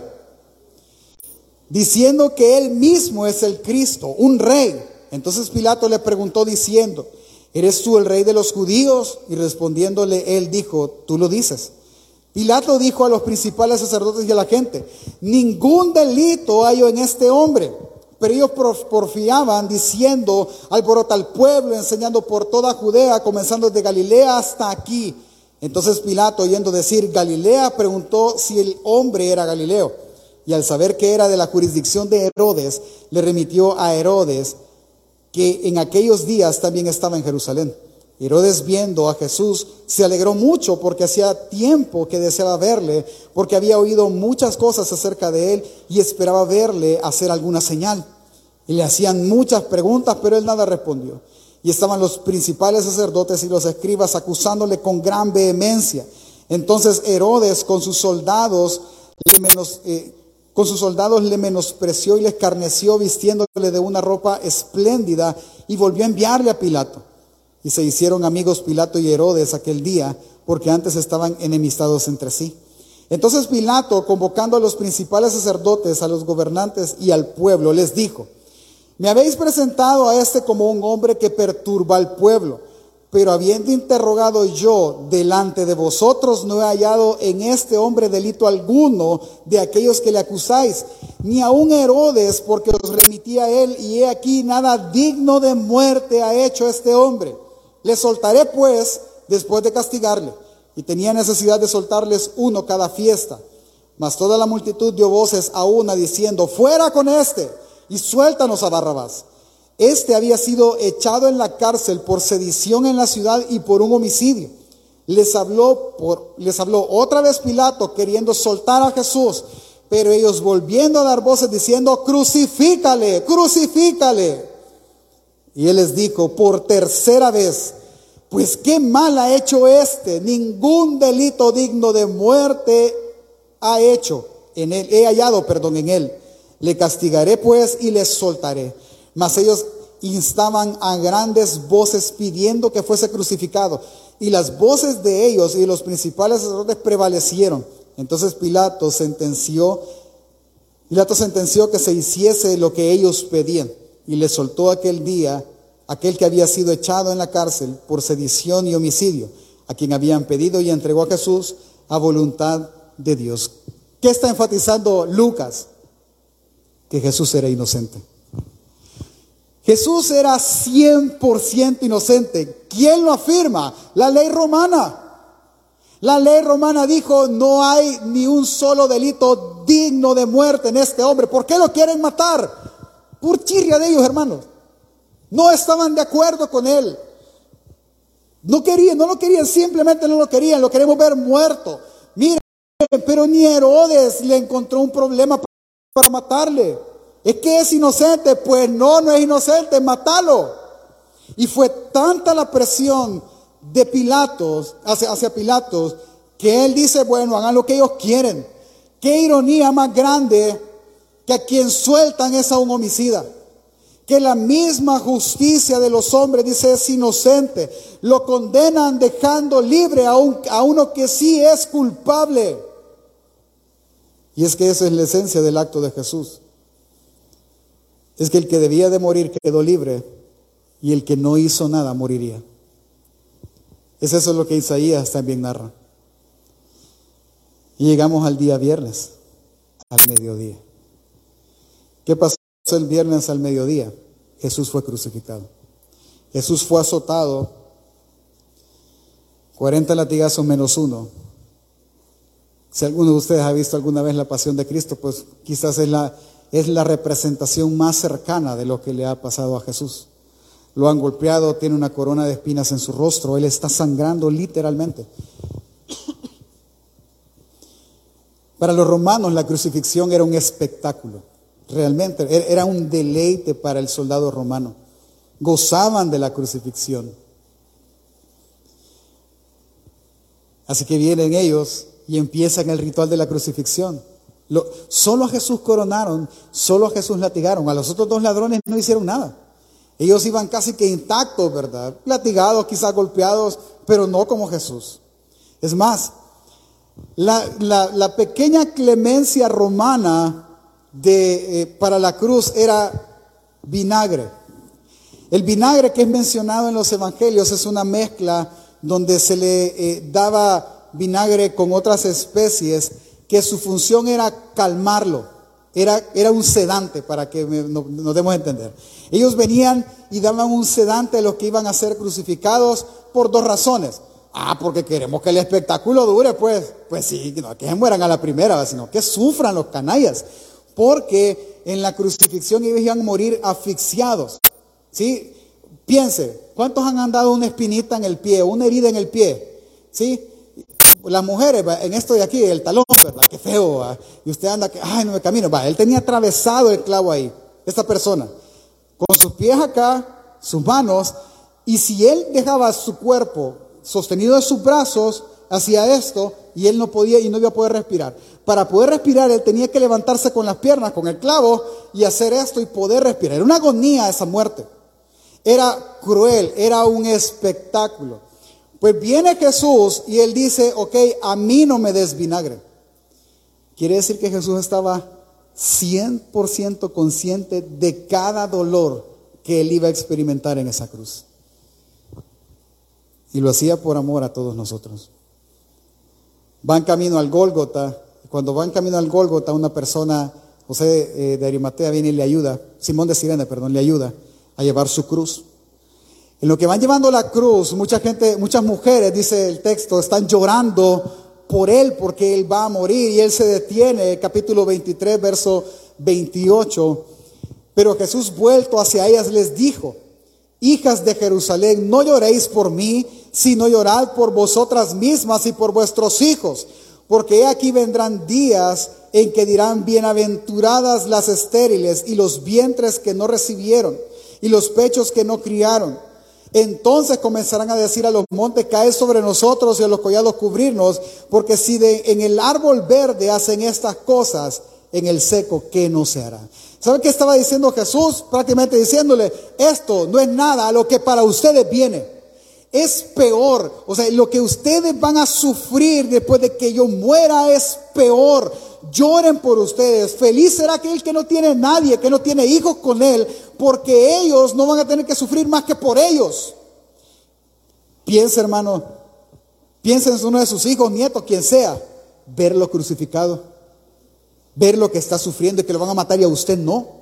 Diciendo que él mismo es el Cristo, un rey. Entonces Pilato le preguntó diciendo, ¿eres tú el rey de los judíos? Y respondiéndole él dijo, tú lo dices. Pilato dijo a los principales sacerdotes y a la gente, ningún delito hay en este hombre. Pero ellos porfiaban diciendo, alborota al pueblo, enseñando por toda Judea, comenzando desde Galilea hasta aquí. Entonces Pilato, oyendo decir Galilea, preguntó si el hombre era Galileo. Y al saber que era de la jurisdicción de Herodes, le remitió a Herodes, que en aquellos días también estaba en Jerusalén. Herodes viendo a Jesús se alegró mucho porque hacía tiempo que deseaba verle, porque había oído muchas cosas acerca de él y esperaba verle hacer alguna señal. Y le hacían muchas preguntas, pero él nada respondió. Y estaban los principales sacerdotes y los escribas acusándole con gran vehemencia. Entonces Herodes con sus soldados le menos, eh, con sus soldados le menospreció y le escarneció vistiéndole de una ropa espléndida y volvió a enviarle a Pilato. Y se hicieron amigos Pilato y Herodes aquel día, porque antes estaban enemistados entre sí. Entonces Pilato, convocando a los principales sacerdotes, a los gobernantes y al pueblo, les dijo, me habéis presentado a este como un hombre que perturba al pueblo. Pero habiendo interrogado yo delante de vosotros, no he hallado en este hombre delito alguno de aquellos que le acusáis, ni aun Herodes, porque os remití a él, y he aquí nada digno de muerte ha hecho este hombre. Le soltaré pues después de castigarle. Y tenía necesidad de soltarles uno cada fiesta. Mas toda la multitud dio voces a una diciendo, fuera con este, y suéltanos a Barrabás. Este había sido echado en la cárcel por sedición en la ciudad y por un homicidio. Les habló, por, les habló otra vez Pilato queriendo soltar a Jesús, pero ellos volviendo a dar voces diciendo, crucifícale, crucifícale. Y él les dijo por tercera vez, pues qué mal ha hecho este, ningún delito digno de muerte ha hecho en él, he hallado, perdón, en él. Le castigaré pues y le soltaré. Mas ellos instaban a grandes voces pidiendo que fuese crucificado. Y las voces de ellos y los principales sacerdotes prevalecieron. Entonces Pilato sentenció, Pilato sentenció que se hiciese lo que ellos pedían. Y le soltó aquel día aquel que había sido echado en la cárcel por sedición y homicidio, a quien habían pedido y entregó a Jesús a voluntad de Dios. ¿Qué está enfatizando Lucas? Que Jesús era inocente. Jesús era 100% inocente. ¿Quién lo afirma? La ley romana. La ley romana dijo, no hay ni un solo delito digno de muerte en este hombre. ¿Por qué lo quieren matar? Por chirria de ellos, hermanos. No estaban de acuerdo con él. No querían, no lo querían, simplemente no lo querían, lo queremos ver muerto. Miren, pero ni Herodes le encontró un problema para matarle. Es que es inocente. Pues no, no es inocente, mátalo. Y fue tanta la presión de Pilatos hacia Pilatos que él dice, bueno, hagan lo que ellos quieren. Qué ironía más grande que a quien sueltan es a un homicida. Que la misma justicia de los hombres dice es inocente. Lo condenan dejando libre a, un, a uno que sí es culpable. Y es que esa es la esencia del acto de Jesús es que el que debía de morir quedó libre y el que no hizo nada moriría. Es eso lo que Isaías también narra. Y llegamos al día viernes, al mediodía. ¿Qué pasó el viernes al mediodía? Jesús fue crucificado. Jesús fue azotado, 40 latigazos menos uno. Si alguno de ustedes ha visto alguna vez la pasión de Cristo, pues quizás es la, es la representación más cercana de lo que le ha pasado a Jesús. Lo han golpeado, tiene una corona de espinas en su rostro, él está sangrando literalmente. Para los romanos la crucifixión era un espectáculo, realmente, er-, era un deleite para el soldado romano. Gozaban de la crucifixión. Así que vienen ellos y empiezan el ritual de la crucifixión solo a Jesús coronaron, solo a Jesús latigaron. A los otros dos ladrones no hicieron nada. Ellos iban casi que intactos, ¿verdad? Latigados, quizás golpeados, pero no como Jesús. Es más, la, pequeña clemencia romana de, eh, para la cruz era vinagre. El vinagre que es mencionado en los evangelios es una mezcla donde se le eh, daba vinagre con otras especies que su función era calmarlo, era, era un sedante, para que nos, demos a entender. Ellos venían y daban un sedante a los que iban a ser crucificados por dos razones. Ah, porque queremos que el espectáculo dure, pues. Pues sí, no que se mueran a la primera, sino que sufran los canallas. Porque en la crucifixión ellos iban a morir asfixiados. ¿Sí? Piense, ¿cuántos han andado una espinita en el pie, una herida en el pie? ¿Sí? las mujeres, en esto de aquí, el talón, ¿verdad? Qué feo, y usted anda, que, ay, no me camino, va, él tenía atravesado el clavo ahí, esta persona, con sus pies acá, sus manos, y si él dejaba su cuerpo sostenido de sus brazos hacia esto, y él no podía y no iba a poder respirar. Para poder respirar, él tenía que levantarse con las piernas, con el clavo, y hacer esto y poder respirar. Era una agonía esa muerte. Era cruel, era un espectáculo. Pues viene Jesús y él dice, ok, a mí no me des vinagre. Quiere decir que Jesús estaba 100% consciente de cada dolor que él iba a experimentar en esa cruz. Y lo hacía por amor a todos nosotros. Van camino al Gólgota. Cuando van camino al Gólgota, una persona, José eh, de Arimatea, viene y le ayuda, Simón de Sirene, perdón, le ayuda a llevar su cruz. En lo que van llevando la cruz, mucha gente, muchas mujeres, dice el texto, están llorando por él porque él va a morir y él se detiene, capítulo 23, verso 28. Pero Jesús vuelto hacia ellas les dijo, hijas de Jerusalén, no lloréis por mí, sino llorad por vosotras mismas y por vuestros hijos, porque aquí vendrán días en que dirán bienaventuradas las estériles y los vientres que no recibieron y los pechos que no criaron. Entonces comenzarán a decir a los montes, cae sobre nosotros y a los collados cubrirnos, porque si de, en el árbol verde hacen estas cosas, en el seco, ¿qué no se hará? ¿Sabe qué estaba diciendo Jesús? Prácticamente diciéndole, esto no es nada a lo que para ustedes viene. Es peor. O sea, lo que ustedes van a sufrir después de que yo muera es peor. Lloren por ustedes. Feliz será aquel que no tiene nadie, que no tiene hijos con él, porque ellos no van a tener que sufrir más que por ellos. Piensa, hermano, piensa en uno de sus hijos, nietos, quien sea, verlo crucificado, ver lo que está sufriendo y que lo van a matar y a usted no.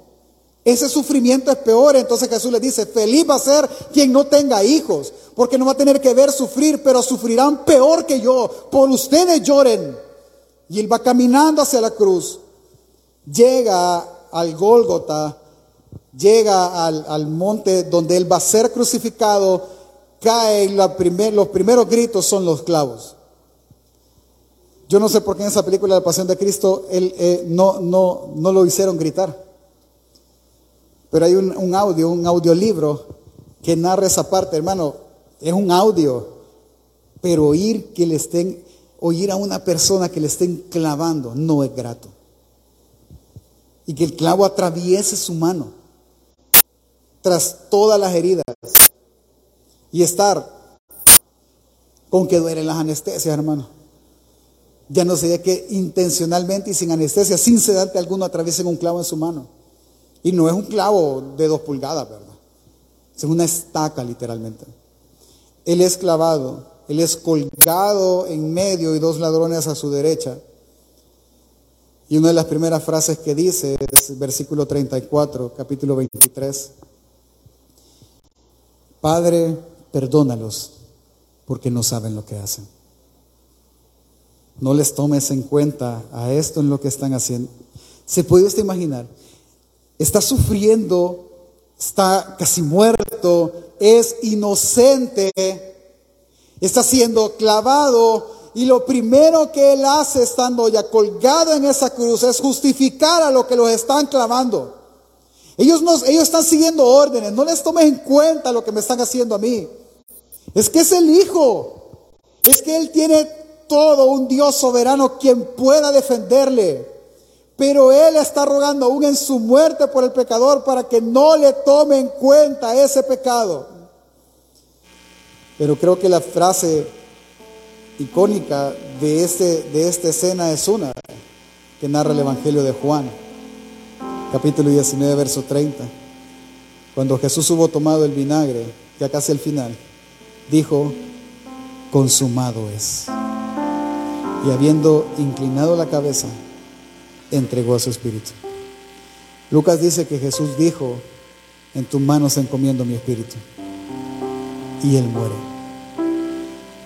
Ese sufrimiento es peor. Entonces Jesús le dice, feliz va a ser quien no tenga hijos, porque no va a tener que ver sufrir, pero sufrirán peor que yo. Por ustedes lloren. Y él va caminando hacia la cruz. Llega al Gólgota llega al, monte donde él va a ser crucificado, cae y los primeros gritos son los clavos. Yo no sé por qué en esa película la Pasión de Cristo él, eh, no, no, no lo hicieron gritar. Pero hay un, un, audio, un audiolibro que narra esa parte, hermano. Es un audio, pero oír que le estén, oír a una persona que le estén clavando no es grato. Y que el clavo atraviese su mano tras todas las heridas y estar con que duelen las anestesias, hermano. Ya no sería que intencionalmente y sin anestesia, sin sedante alguno, atraviesen un clavo en su mano. Y no es un clavo de dos pulgadas, ¿verdad? Es una estaca, literalmente. Él es clavado, él es colgado en medio y dos ladrones a su derecha. Y una de las primeras frases que dice es versículo 34, capítulo 23. Padre, perdónalos porque no saben lo que hacen. No les tomes en cuenta a esto en lo que están haciendo. ¿Se puede usted imaginar? Está sufriendo, está casi muerto, es inocente, está siendo clavado y lo primero que él hace estando ya colgado en esa cruz es justificar a lo que los están clavando. Ellos, no, ellos están siguiendo órdenes, no les tomes en cuenta lo que me están haciendo a mí. Es que es el Hijo, es que Él tiene todo, un Dios soberano quien pueda defenderle. Pero Él está rogando aún en su muerte por el pecador para que no le tome en cuenta ese pecado. Pero creo que la frase icónica de, este, de esta escena es una que narra el Evangelio de Juan capítulo 19, verso 30. Cuando Jesús hubo tomado el vinagre, ya casi al final, dijo, consumado es. Y habiendo inclinado la cabeza, entregó a su espíritu. Lucas dice que Jesús dijo, en tus manos encomiendo mi espíritu. Y él muere.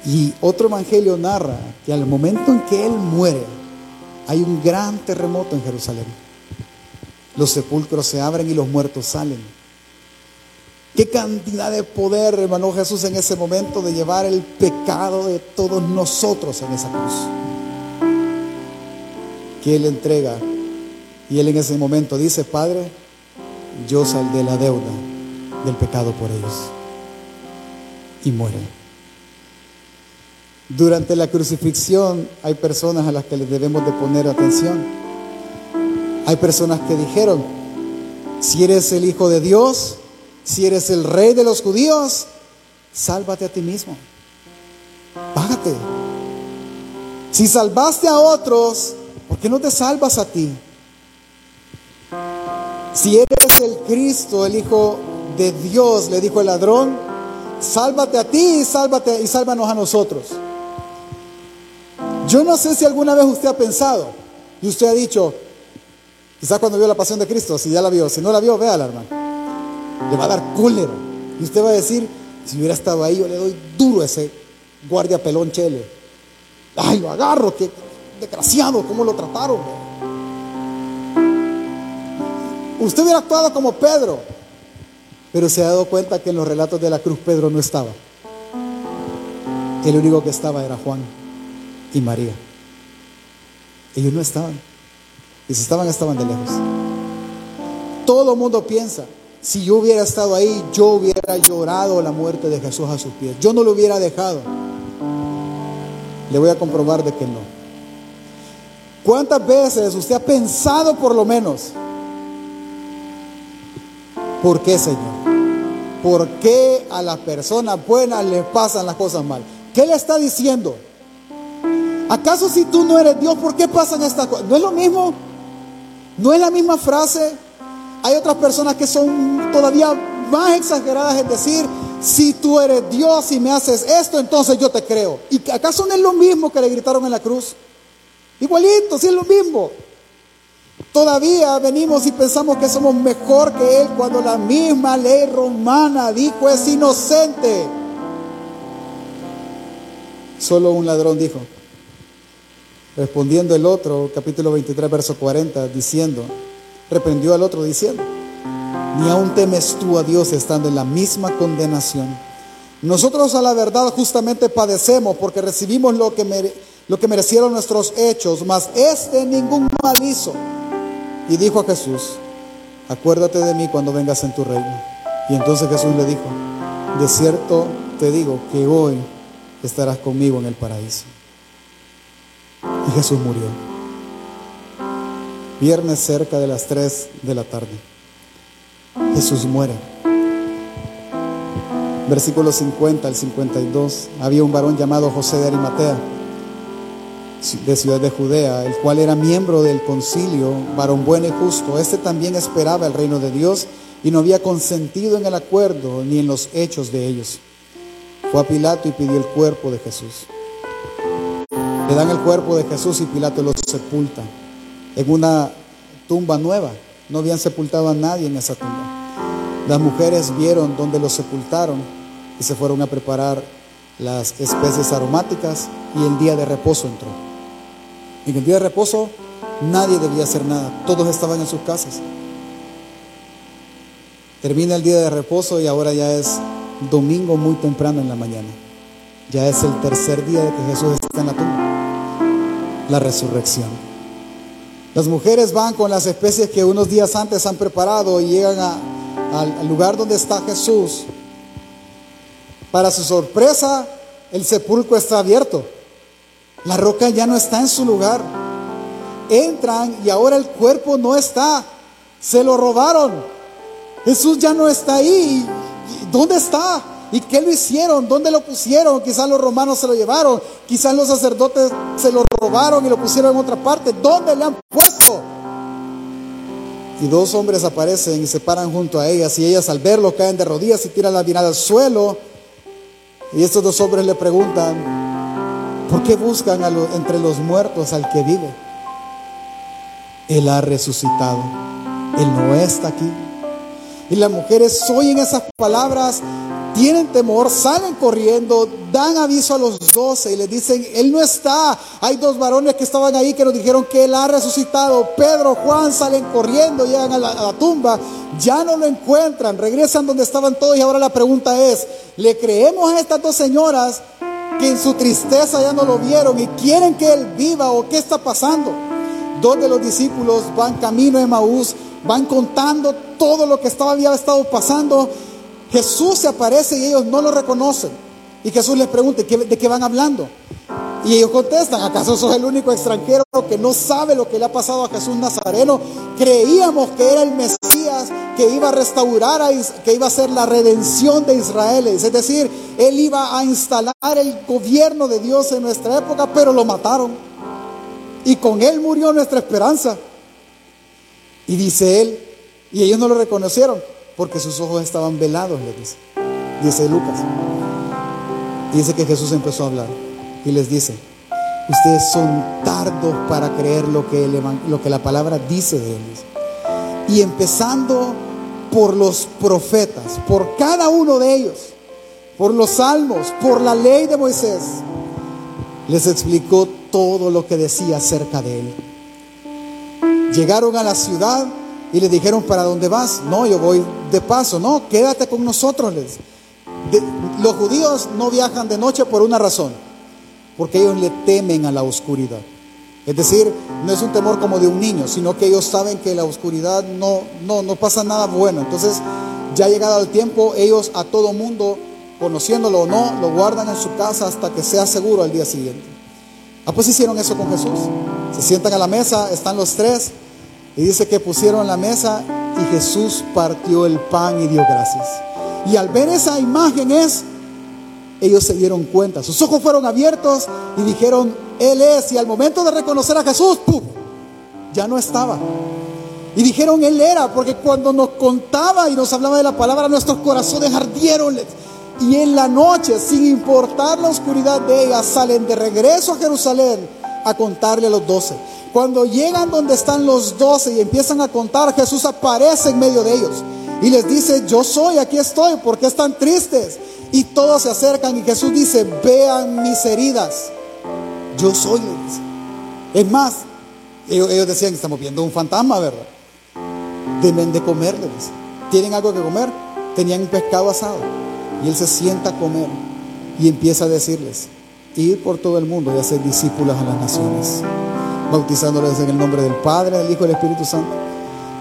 Y otro evangelio narra que al momento en que él muere, hay un gran terremoto en Jerusalén. Los sepulcros se abren y los muertos salen. Qué cantidad de poder, hermano Jesús, en ese momento de llevar el pecado de todos nosotros en esa cruz. Que Él entrega. Y Él en ese momento dice, Padre, yo saldé la deuda del pecado por ellos. Y muere. Durante la crucifixión hay personas a las que les debemos de poner atención. Hay personas que dijeron, si eres el Hijo de Dios, si eres el Rey de los judíos, sálvate a ti mismo. Bájate. Si salvaste a otros, ¿por qué no te salvas a ti? Si eres el Cristo, el Hijo de Dios, le dijo el ladrón, Sálvate a ti y sálvate y sálvanos a nosotros. Yo no sé si alguna vez usted ha pensado y usted ha dicho, quizás cuando vio la pasión de Cristo, si ya la vio, si no la vio, véala, hermano. Le va a dar cólera. Y usted va a decir, si hubiera estado ahí, yo le doy duro a ese guardia pelón chele. Ay, lo agarro, qué desgraciado, cómo lo trataron. Usted hubiera actuado como Pedro, pero se ha dado cuenta que en los relatos de la cruz Pedro no estaba. El único que estaba era Juan y María. Ellos no estaban. Y si estaban, estaban de lejos. Todo el mundo piensa, si yo hubiera estado ahí, yo hubiera llorado la muerte de Jesús a sus pies. Yo no lo hubiera dejado. Le voy a comprobar de que no. ¿Cuántas veces usted ha pensado por lo menos? ¿Por qué, Señor? ¿Por qué a las personas buenas les pasan las cosas mal? ¿Qué le está diciendo? ¿Acaso si tú no eres Dios, por qué pasan estas cosas? ¿No es lo mismo? ¿No es la misma frase? Hay otras personas que son todavía más exageradas en decir, si tú eres Dios y me haces esto, entonces yo te creo. ¿Y acaso no es lo mismo que le gritaron en la cruz? Igualito, sí es lo mismo. Todavía venimos y pensamos que somos mejor que Él cuando la misma ley romana dijo es inocente. Solo un ladrón dijo. Respondiendo el otro, capítulo 23, verso 40, diciendo, reprendió al otro diciendo, ni aún temes tú a Dios estando en la misma condenación. Nosotros a la verdad justamente padecemos porque recibimos lo que, lo que merecieron nuestros hechos, mas este ningún mal hizo. Y dijo a Jesús, acuérdate de mí cuando vengas en tu reino. Y entonces Jesús le dijo, de cierto te digo que hoy estarás conmigo en el paraíso. Y Jesús murió. Viernes cerca de las 3 de la tarde. Jesús muere. Versículo 50 al 52. Había un varón llamado José de Arimatea, de ciudad de Judea, el cual era miembro del concilio, varón bueno y justo. Este también esperaba el reino de Dios y no había consentido en el acuerdo ni en los hechos de ellos. Fue a Pilato y pidió el cuerpo de Jesús. Le dan el cuerpo de Jesús y Pilato lo sepulta en una tumba nueva. No habían sepultado a nadie en esa tumba. Las mujeres vieron donde lo sepultaron y se fueron a preparar las especies aromáticas y el día de reposo entró. En el día de reposo nadie debía hacer nada, todos estaban en sus casas. Termina el día de reposo y ahora ya es domingo muy temprano en la mañana. Ya es el tercer día de que Jesús está en la tumba la resurrección. Las mujeres van con las especies que unos días antes han preparado y llegan al lugar donde está Jesús. Para su sorpresa, el sepulcro está abierto. La roca ya no está en su lugar. Entran y ahora el cuerpo no está. Se lo robaron. Jesús ya no está ahí. ¿Dónde está? ¿Y qué lo hicieron? ¿Dónde lo pusieron? Quizás los romanos se lo llevaron, quizás los sacerdotes se lo robaron y lo pusieron en otra parte. ¿Dónde le han puesto? Y dos hombres aparecen y se paran junto a ellas y ellas al verlo caen de rodillas y tiran la mirada al suelo. Y estos dos hombres le preguntan, ¿por qué buscan entre los muertos al que vive? Él ha resucitado, Él no está aquí. Y las mujeres oyen esas palabras tienen temor, salen corriendo, dan aviso a los doce y les dicen, Él no está. Hay dos varones que estaban ahí que nos dijeron que Él ha resucitado. Pedro, Juan salen corriendo, llegan a la, a la tumba, ya no lo encuentran, regresan donde estaban todos y ahora la pregunta es, ¿le creemos a estas dos señoras que en su tristeza ya no lo vieron y quieren que Él viva o qué está pasando? Dos de los discípulos van camino a Maús, van contando todo lo que estaba, había estado pasando Jesús se aparece y ellos no lo reconocen. Y Jesús les pregunta, ¿de qué van hablando? Y ellos contestan, ¿acaso sos el único extranjero que no sabe lo que le ha pasado a Jesús Nazareno? Creíamos que era el Mesías que iba a restaurar, a, que iba a ser la redención de Israel. Es decir, Él iba a instalar el gobierno de Dios en nuestra época, pero lo mataron. Y con Él murió nuestra esperanza. Y dice Él, y ellos no lo reconocieron porque sus ojos estaban velados, le dice. dice Lucas. Dice que Jesús empezó a hablar y les dice, ustedes son tardos para creer lo que, lo que la palabra dice de ellos. Y empezando por los profetas, por cada uno de ellos, por los salmos, por la ley de Moisés, les explicó todo lo que decía acerca de él. Llegaron a la ciudad y le dijeron, ¿para dónde vas? No, yo voy de paso. No, quédate con nosotros. los judíos no viajan de noche por una razón, porque ellos le temen a la oscuridad. Es decir, no es un temor como de un niño, sino que ellos saben que la oscuridad no, no, no pasa nada bueno. Entonces, ya llegado el tiempo, ellos a todo mundo, conociéndolo o no, lo guardan en su casa hasta que sea seguro al día siguiente. Ah, pues hicieron eso con Jesús. Se sientan a la mesa, están los tres, y dice que pusieron la mesa y Jesús partió el pan y dio gracias. Y al ver esa imagen es, ellos se dieron cuenta, sus ojos fueron abiertos y dijeron, Él es. Y al momento de reconocer a Jesús, ¡pum! ya no estaba. Y dijeron, Él era, porque cuando nos contaba y nos hablaba de la palabra, nuestros corazones ardieron. Y en la noche, sin importar la oscuridad de ella, salen de regreso a Jerusalén a contarle a los doce. Cuando llegan donde están los doce y empiezan a contar, Jesús aparece en medio de ellos y les dice, yo soy, aquí estoy, ¿por qué están tristes? Y todos se acercan y Jesús dice, vean mis heridas, yo soy, Es más, ellos, decían, estamos viendo un fantasma, ¿verdad? Deben de comerles. ¿Tienen algo que comer? Tenían un pescado asado. Y él se sienta a comer y empieza a decirles, ir por todo el mundo y hacer discípulos a las naciones bautizándoles en el nombre del Padre, del Hijo y del Espíritu Santo.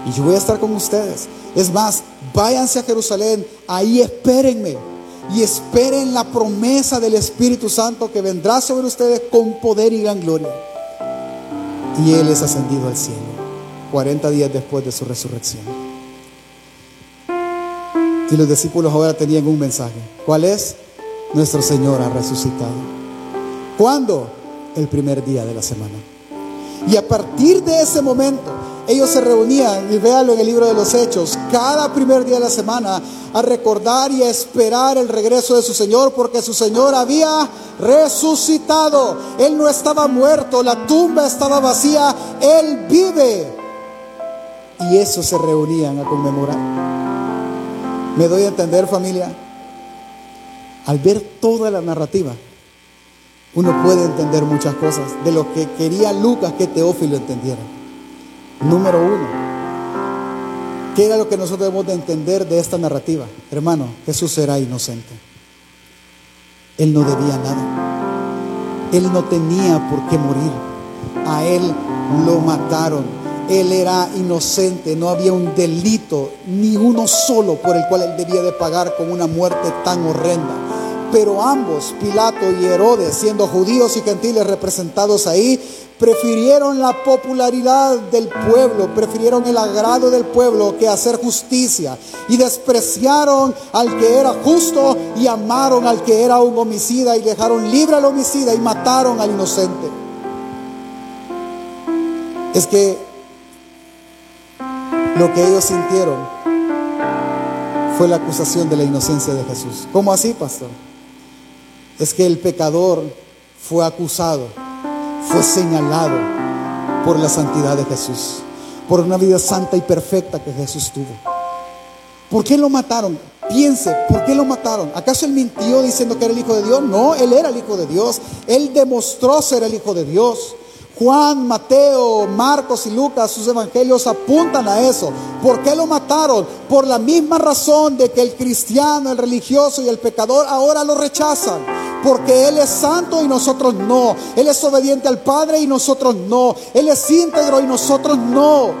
Y yo voy a estar con ustedes. Es más, váyanse a Jerusalén, ahí espérenme. Y esperen la promesa del Espíritu Santo que vendrá sobre ustedes con poder y gran gloria. Y Él es ascendido al cielo, 40 días después de su resurrección. Y los discípulos ahora tenían un mensaje. ¿Cuál es? Nuestro Señor ha resucitado. ¿Cuándo? El primer día de la semana. Y a partir de ese momento, ellos se reunían, y véanlo en el libro de los Hechos, cada primer día de la semana a recordar y a esperar el regreso de su Señor, porque su Señor había resucitado. Él no estaba muerto, la tumba estaba vacía, Él vive. Y eso se reunían a conmemorar. ¿Me doy a entender familia? Al ver toda la narrativa, uno puede entender muchas cosas de lo que quería Lucas que Teófilo entendiera. Número uno, ¿qué era lo que nosotros debemos de entender de esta narrativa? Hermano, Jesús era inocente. Él no debía nada. Él no tenía por qué morir. A él lo mataron. Él era inocente, no había un delito, ni uno solo por el cual él debía de pagar con una muerte tan horrenda. Pero ambos, Pilato y Herodes, siendo judíos y gentiles representados ahí, prefirieron la popularidad del pueblo, prefirieron el agrado del pueblo que hacer justicia. Y despreciaron al que era justo y amaron al que era un homicida y dejaron libre al homicida y mataron al inocente. Es que lo que ellos sintieron fue la acusación de la inocencia de Jesús. ¿Cómo así, pastor? es que el pecador fue acusado, fue señalado por la santidad de Jesús, por una vida santa y perfecta que Jesús tuvo. ¿Por qué lo mataron? Piense, ¿por qué lo mataron? ¿Acaso él mintió diciendo que era el Hijo de Dios? No, él era el Hijo de Dios. Él demostró ser el Hijo de Dios. Juan, Mateo, Marcos y Lucas, sus evangelios apuntan a eso. ¿Por qué lo mataron? Por la misma razón de que el cristiano, el religioso y el pecador ahora lo rechazan. Porque Él es santo y nosotros no. Él es obediente al Padre y nosotros no. Él es íntegro y nosotros no.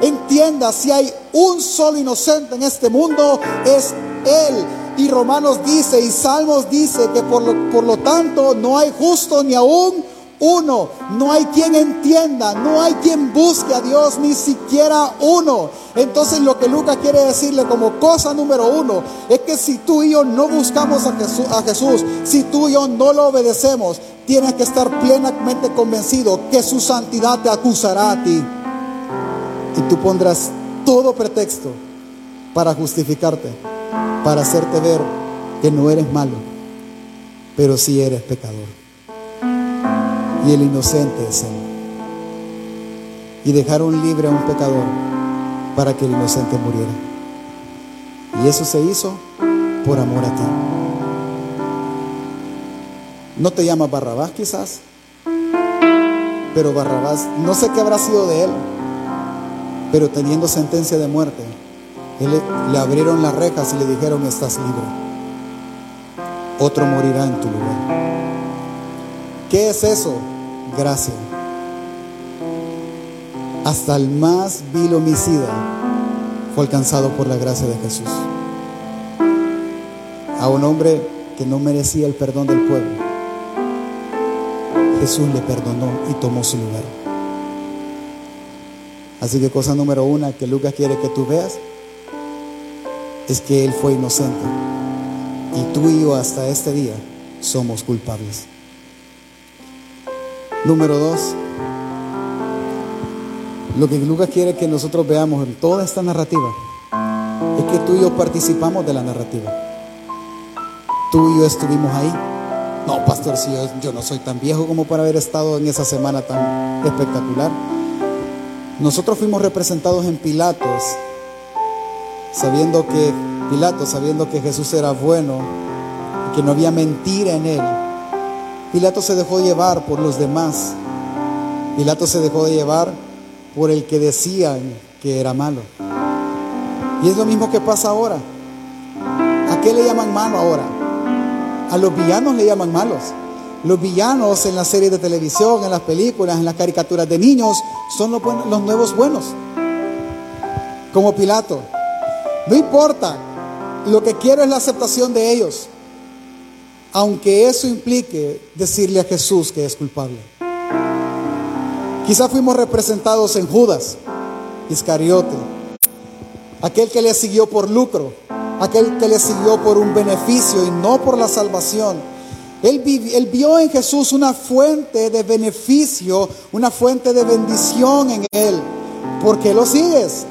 Entienda, si hay un solo inocente en este mundo, es Él. Y Romanos dice y Salmos dice que por lo, por lo tanto no hay justo ni aún uno. No hay quien entienda, no hay quien busque a Dios, ni siquiera uno. Entonces lo que Lucas quiere decirle como cosa número uno es que si tú y yo no buscamos a Jesús, si tú y yo no lo obedecemos, tienes que estar plenamente convencido que su santidad te acusará a ti. Y tú pondrás todo pretexto para justificarte, para hacerte ver que no eres malo, pero sí eres pecador. Y el inocente es Él. Y dejaron libre a un pecador para que el inocente muriera. Y eso se hizo por amor a ti. No te llamas Barrabás quizás, pero Barrabás, no sé qué habrá sido de él, pero teniendo sentencia de muerte, le abrieron las rejas y le dijeron, estás libre. Otro morirá en tu lugar. ¿Qué es eso? Gracia. Hasta el más vil homicida fue alcanzado por la gracia de Jesús. A un hombre que no merecía el perdón del pueblo, Jesús le perdonó y tomó su lugar. Así que cosa número una que Lucas quiere que tú veas es que Él fue inocente. Y tú y yo hasta este día somos culpables. Número dos, lo que Lucas quiere que nosotros veamos en toda esta narrativa es que tú y yo participamos de la narrativa. Tú y yo estuvimos ahí. No, pastor, si yo, no soy tan viejo como para haber estado en esa semana tan espectacular. Nosotros fuimos representados en Pilatos, sabiendo que Pilatos, sabiendo que Jesús era bueno, que no había mentira en él. Pilatos se dejó llevar por los demás. Pilatos se dejó de llevar por el que decían que era malo. Y es lo mismo que pasa ahora. ¿A qué le llaman malo ahora? A los villanos le llaman malos. Los villanos en las series de televisión, en las películas, en las caricaturas de niños, son los, los nuevos buenos. Como Pilato. No importa. Lo que quiero es la aceptación de ellos. Aunque eso implique decirle a Jesús que es culpable. Quizás fuimos representados en Judas, Iscariote, aquel que le siguió por lucro, aquel que le siguió por un beneficio y no por la salvación. Él, él, vio en Jesús una fuente de beneficio, una fuente de bendición en él. ¿Por qué lo sigues?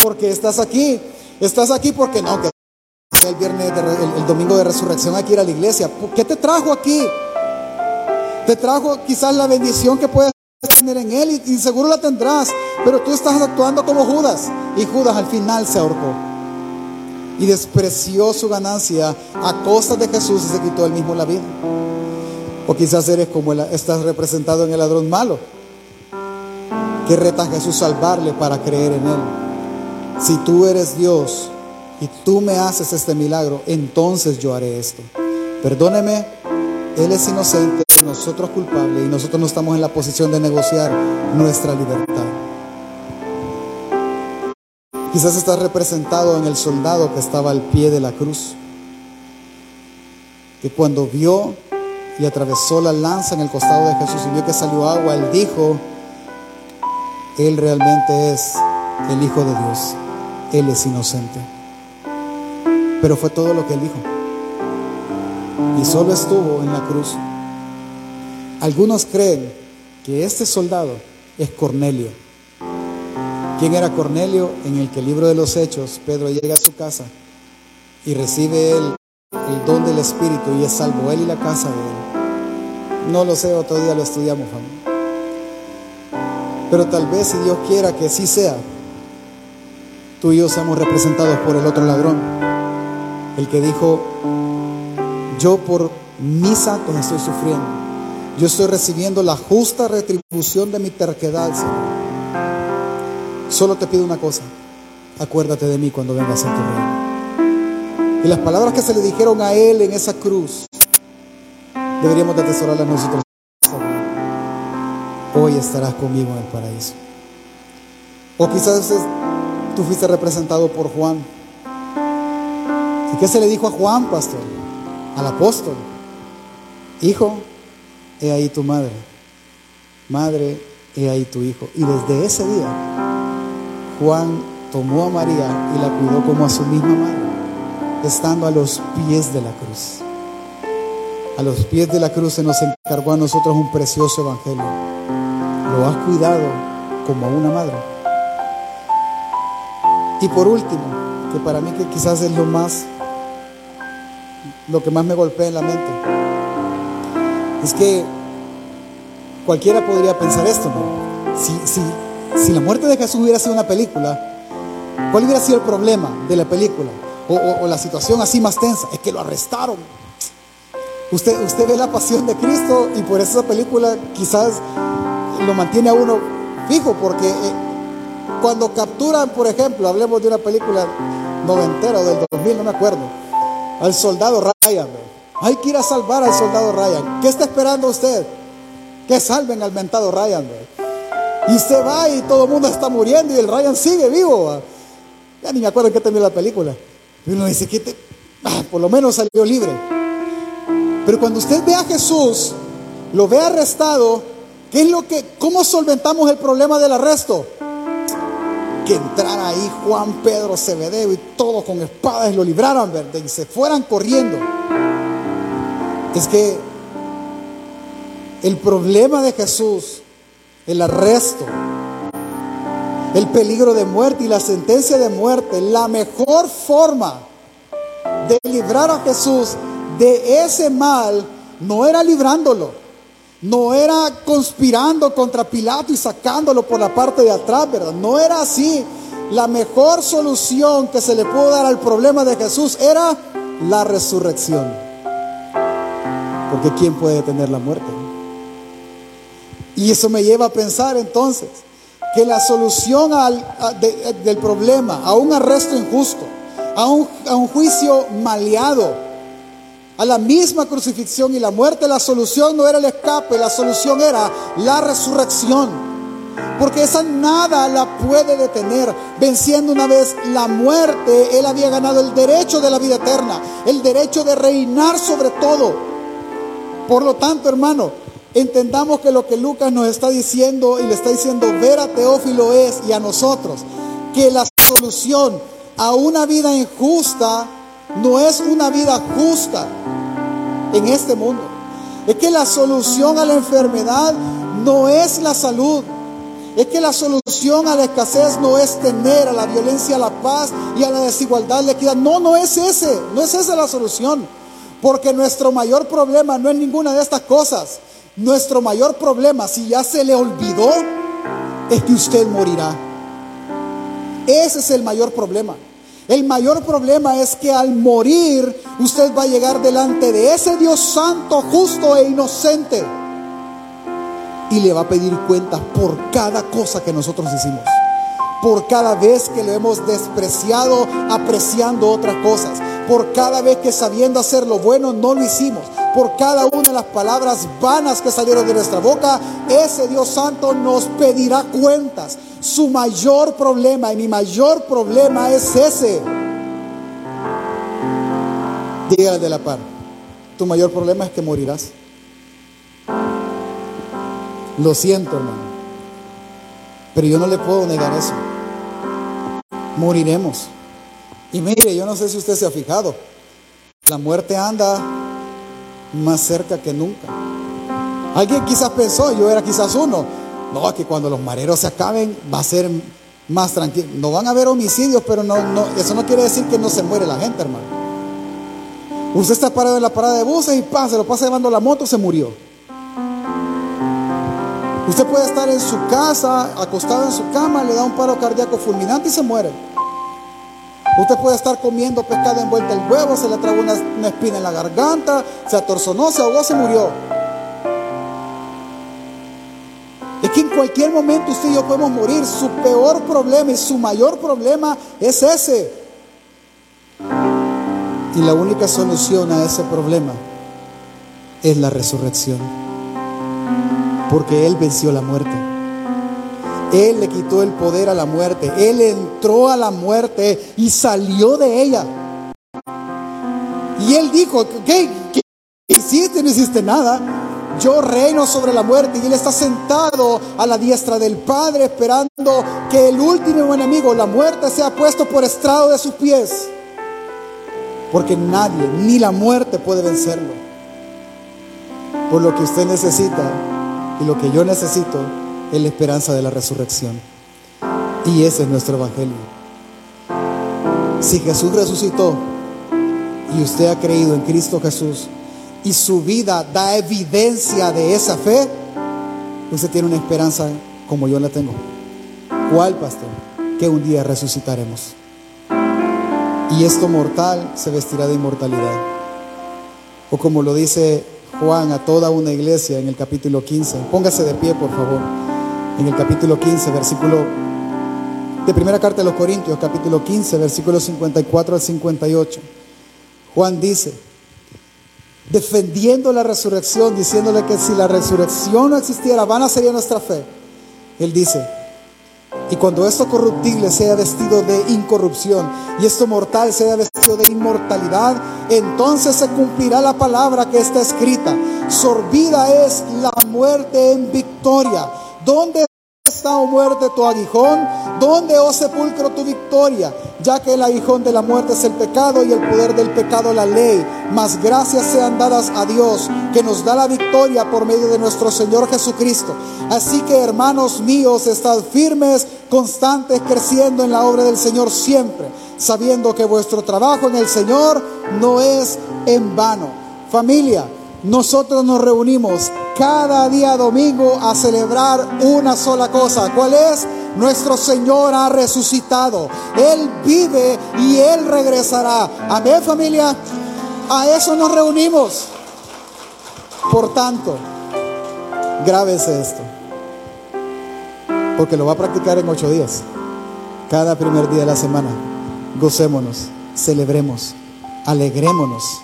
Porque estás aquí. Estás aquí porque no, el viernes, el, domingo de resurrección hay que ir a la iglesia. ¿Qué te trajo aquí? Te trajo quizás la bendición que puedes tener en él y, seguro la tendrás, pero tú estás actuando como Judas y Judas al final se ahorcó y despreció su ganancia a costa de Jesús y se quitó él mismo la vida. O quizás eres como estás representado en el ladrón malo que reta a Jesús salvarle para creer en él. Si tú eres Dios y tú me haces este milagro, entonces yo haré esto. Perdóneme, Él es inocente, nosotros culpables y nosotros no estamos en la posición de negociar nuestra libertad. Quizás estás representado en el soldado que estaba al pie de la cruz, que cuando vio y atravesó la lanza en el costado de Jesús y vio que salió agua, él dijo, Él realmente es el Hijo de Dios, Él es inocente. Pero fue todo lo que él dijo. Y solo estuvo en la cruz. Algunos creen que este soldado es Cornelio. ¿Quién era Cornelio? En el que el libro de los Hechos, Pedro llega a su casa y recibe él el don del Espíritu y es salvo él y la casa de él. No lo sé, otro día lo estudiamos, familia. Pero tal vez si Dios quiera que así sea, tú y yo seamos representados por el otro ladrón, el que dijo, yo por mis actos estoy sufriendo, yo estoy recibiendo la justa retribución de mi terquedad, Señor. Solo te pido una cosa, acuérdate de mí cuando vengas a tu reino. Y las palabras que se le dijeron a él en esa cruz, deberíamos de atesorarlas nosotros. Hoy estarás conmigo en el paraíso. O quizás tú fuiste representado por Juan. ¿Y qué se le dijo a Juan, pastor? Al apóstol. Hijo, he ahí tu madre. Madre, he ahí tu hijo. Y desde ese día, Juan tomó a María y la cuidó como a su misma madre, estando a los pies de la cruz. A los pies de la cruz se nos encargó a nosotros un precioso evangelio. Lo has cuidado como a una madre. Y por último, que para mí que quizás es lo más lo que más me golpea en la mente es que cualquiera podría pensar esto, ¿no? Si, si, si la muerte de Jesús hubiera sido una película, ¿cuál hubiera sido el problema de la película? O, la situación así más tensa, es que lo arrestaron. Usted, usted ve la pasión de Cristo y por eso esa película quizás lo mantiene a uno fijo, porque eh, cuando capturan, por ejemplo, hablemos de una película noventera o del 2000, no me acuerdo, al soldado Ryan, hay que ir a salvar al soldado Ryan. ¿Qué está esperando usted? Que salven al mentado Ryan. Y usted va y todo el mundo está muriendo y el Ryan sigue vivo. Ya ni me acuerdo en qué terminó la película. Y uno dice que ah, por lo menos salió libre. Pero cuando usted ve a Jesús, lo ve arrestado, ¿qué es lo que, cómo solventamos el problema del arresto? Que entrara ahí Juan, Pedro, Cebedeo y todos con espadas lo libraran, ¿verdad? Y se fueran corriendo. Es que el problema de Jesús, el arresto, el peligro de muerte y la sentencia de muerte, la mejor forma de librar a Jesús de ese mal no era librándolo, no era conspirando contra Pilato y sacándolo por la parte de atrás, ¿verdad? No era así. La mejor solución que se le pudo dar al problema de Jesús era la resurrección. Porque ¿quién puede detener la muerte? Y eso me lleva a pensar entonces que la solución al, del problema, a un arresto injusto, a un, a un juicio maleado, a la misma crucifixión y la muerte, la solución no era el escape, la solución era la resurrección. Porque esa nada la puede detener. Venciendo una vez la muerte, Él había ganado el derecho de la vida eterna, el derecho de reinar sobre todo. Por lo tanto, hermano, entendamos que lo que Lucas nos está diciendo y le está diciendo ver a Teófilo es y a nosotros, que la solución a una vida injusta no es una vida justa en este mundo. Es que la solución a la enfermedad no es la salud. Es que la solución a la escasez no es tener a la violencia, a la paz y a la desigualdad, la equidad. No, no es ese. No es esa la solución. Porque nuestro mayor problema no es ninguna de estas cosas. Nuestro mayor problema, si ya se le olvidó, es que usted morirá. Ese es el mayor problema. El mayor problema es que al morir usted va a llegar delante de ese Dios santo, justo e inocente. Y le va a pedir cuentas por cada cosa que nosotros hicimos. Por cada vez que lo hemos despreciado apreciando otras cosas. Por cada vez que sabiendo hacer lo bueno no lo hicimos. Por cada una de las palabras vanas que salieron de nuestra boca, ese Dios santo nos pedirá cuentas. Su mayor problema y mi mayor problema es ese. Dígale de la par. Tu mayor problema es que morirás. Lo siento, hermano. Pero yo no le puedo negar eso. Moriremos. Y mire, yo no sé si usted se ha fijado. La muerte anda más cerca que nunca. Alguien quizás pensó, yo era quizás uno, no, que cuando los mareros se acaben va a ser más tranquilo. No van a haber homicidios, pero no, no, eso no quiere decir que no se muere la gente, hermano. Usted está parado en la parada de buses y pasa, se lo pasa llevando la moto, se murió. Usted puede estar en su casa, acostado en su cama, le da un paro cardíaco fulminante y se muere. Usted puede estar comiendo pescado envuelto en huevo, se le tragó una, una, espina en la garganta, se atorzonó, se ahogó, se murió. Es que en cualquier momento usted y yo podemos morir. Su peor problema y su mayor problema es ese. Y la única solución a ese problema es la resurrección. Porque Él venció la muerte. Él le quitó el poder a la muerte. Él entró a la muerte y salió de ella. Y Él dijo, ¿qué, qué hiciste? No hiciste nada. Yo reino sobre la muerte y Él está sentado a la diestra del Padre esperando que el último enemigo, la muerte, sea puesto por estrado de sus pies. Porque nadie, ni la muerte puede vencerlo. Por lo que usted necesita y lo que yo necesito es la esperanza de la resurrección. Y ese es nuestro evangelio. Si Jesús resucitó y usted ha creído en Cristo Jesús y su vida da evidencia de esa fe, usted tiene una esperanza como yo la tengo. ¿Cuál, pastor? Que un día resucitaremos. Y esto mortal se vestirá de inmortalidad. O como lo dice Juan a toda una iglesia en el capítulo 15. Póngase de pie, por favor. En el capítulo 15, versículo de primera carta de los Corintios, capítulo 15, versículos 54 al 58. Juan dice, defendiendo la resurrección, diciéndole que si la resurrección no existiera, vana sería nuestra fe. Él dice, y cuando esto corruptible sea vestido de incorrupción y esto mortal sea vestido de inmortalidad, entonces se cumplirá la palabra que está escrita. Sorbida es la muerte en victoria. ¿Dónde está, muerte, tu aguijón? ¿Dónde, oh sepulcro, tu victoria? Ya que el aguijón de la muerte es el pecado y el poder del pecado la ley. Mas gracias sean dadas a Dios, que nos da la victoria por medio de nuestro Señor Jesucristo. Así que, hermanos míos, estad firmes, constantes, creciendo en la obra del Señor siempre, sabiendo que vuestro trabajo en el Señor no es en vano. Familia, nosotros nos reunimos cada día domingo a celebrar una sola cosa. ¿Cuál es? Nuestro Señor ha resucitado. Él vive y Él regresará. Amén familia. A eso nos reunimos. Por tanto, grábese esto. Porque lo va a practicar en ocho días. Cada primer día de la semana. Gocémonos, celebremos, alegrémonos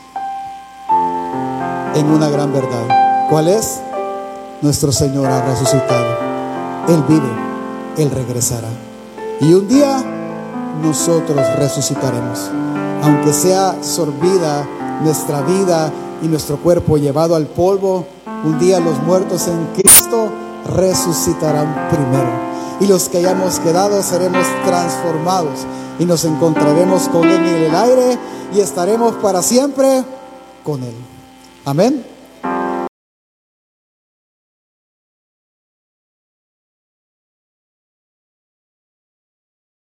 en una gran verdad. ¿Cuál es? Nuestro Señor ha resucitado. Él vive, Él regresará. Y un día nosotros resucitaremos. Aunque sea sorbida nuestra vida y nuestro cuerpo llevado al polvo, un día los muertos en Cristo resucitarán primero. Y los que hayamos quedado seremos transformados y nos encontraremos con Él en el aire y estaremos para siempre con Él. Amén.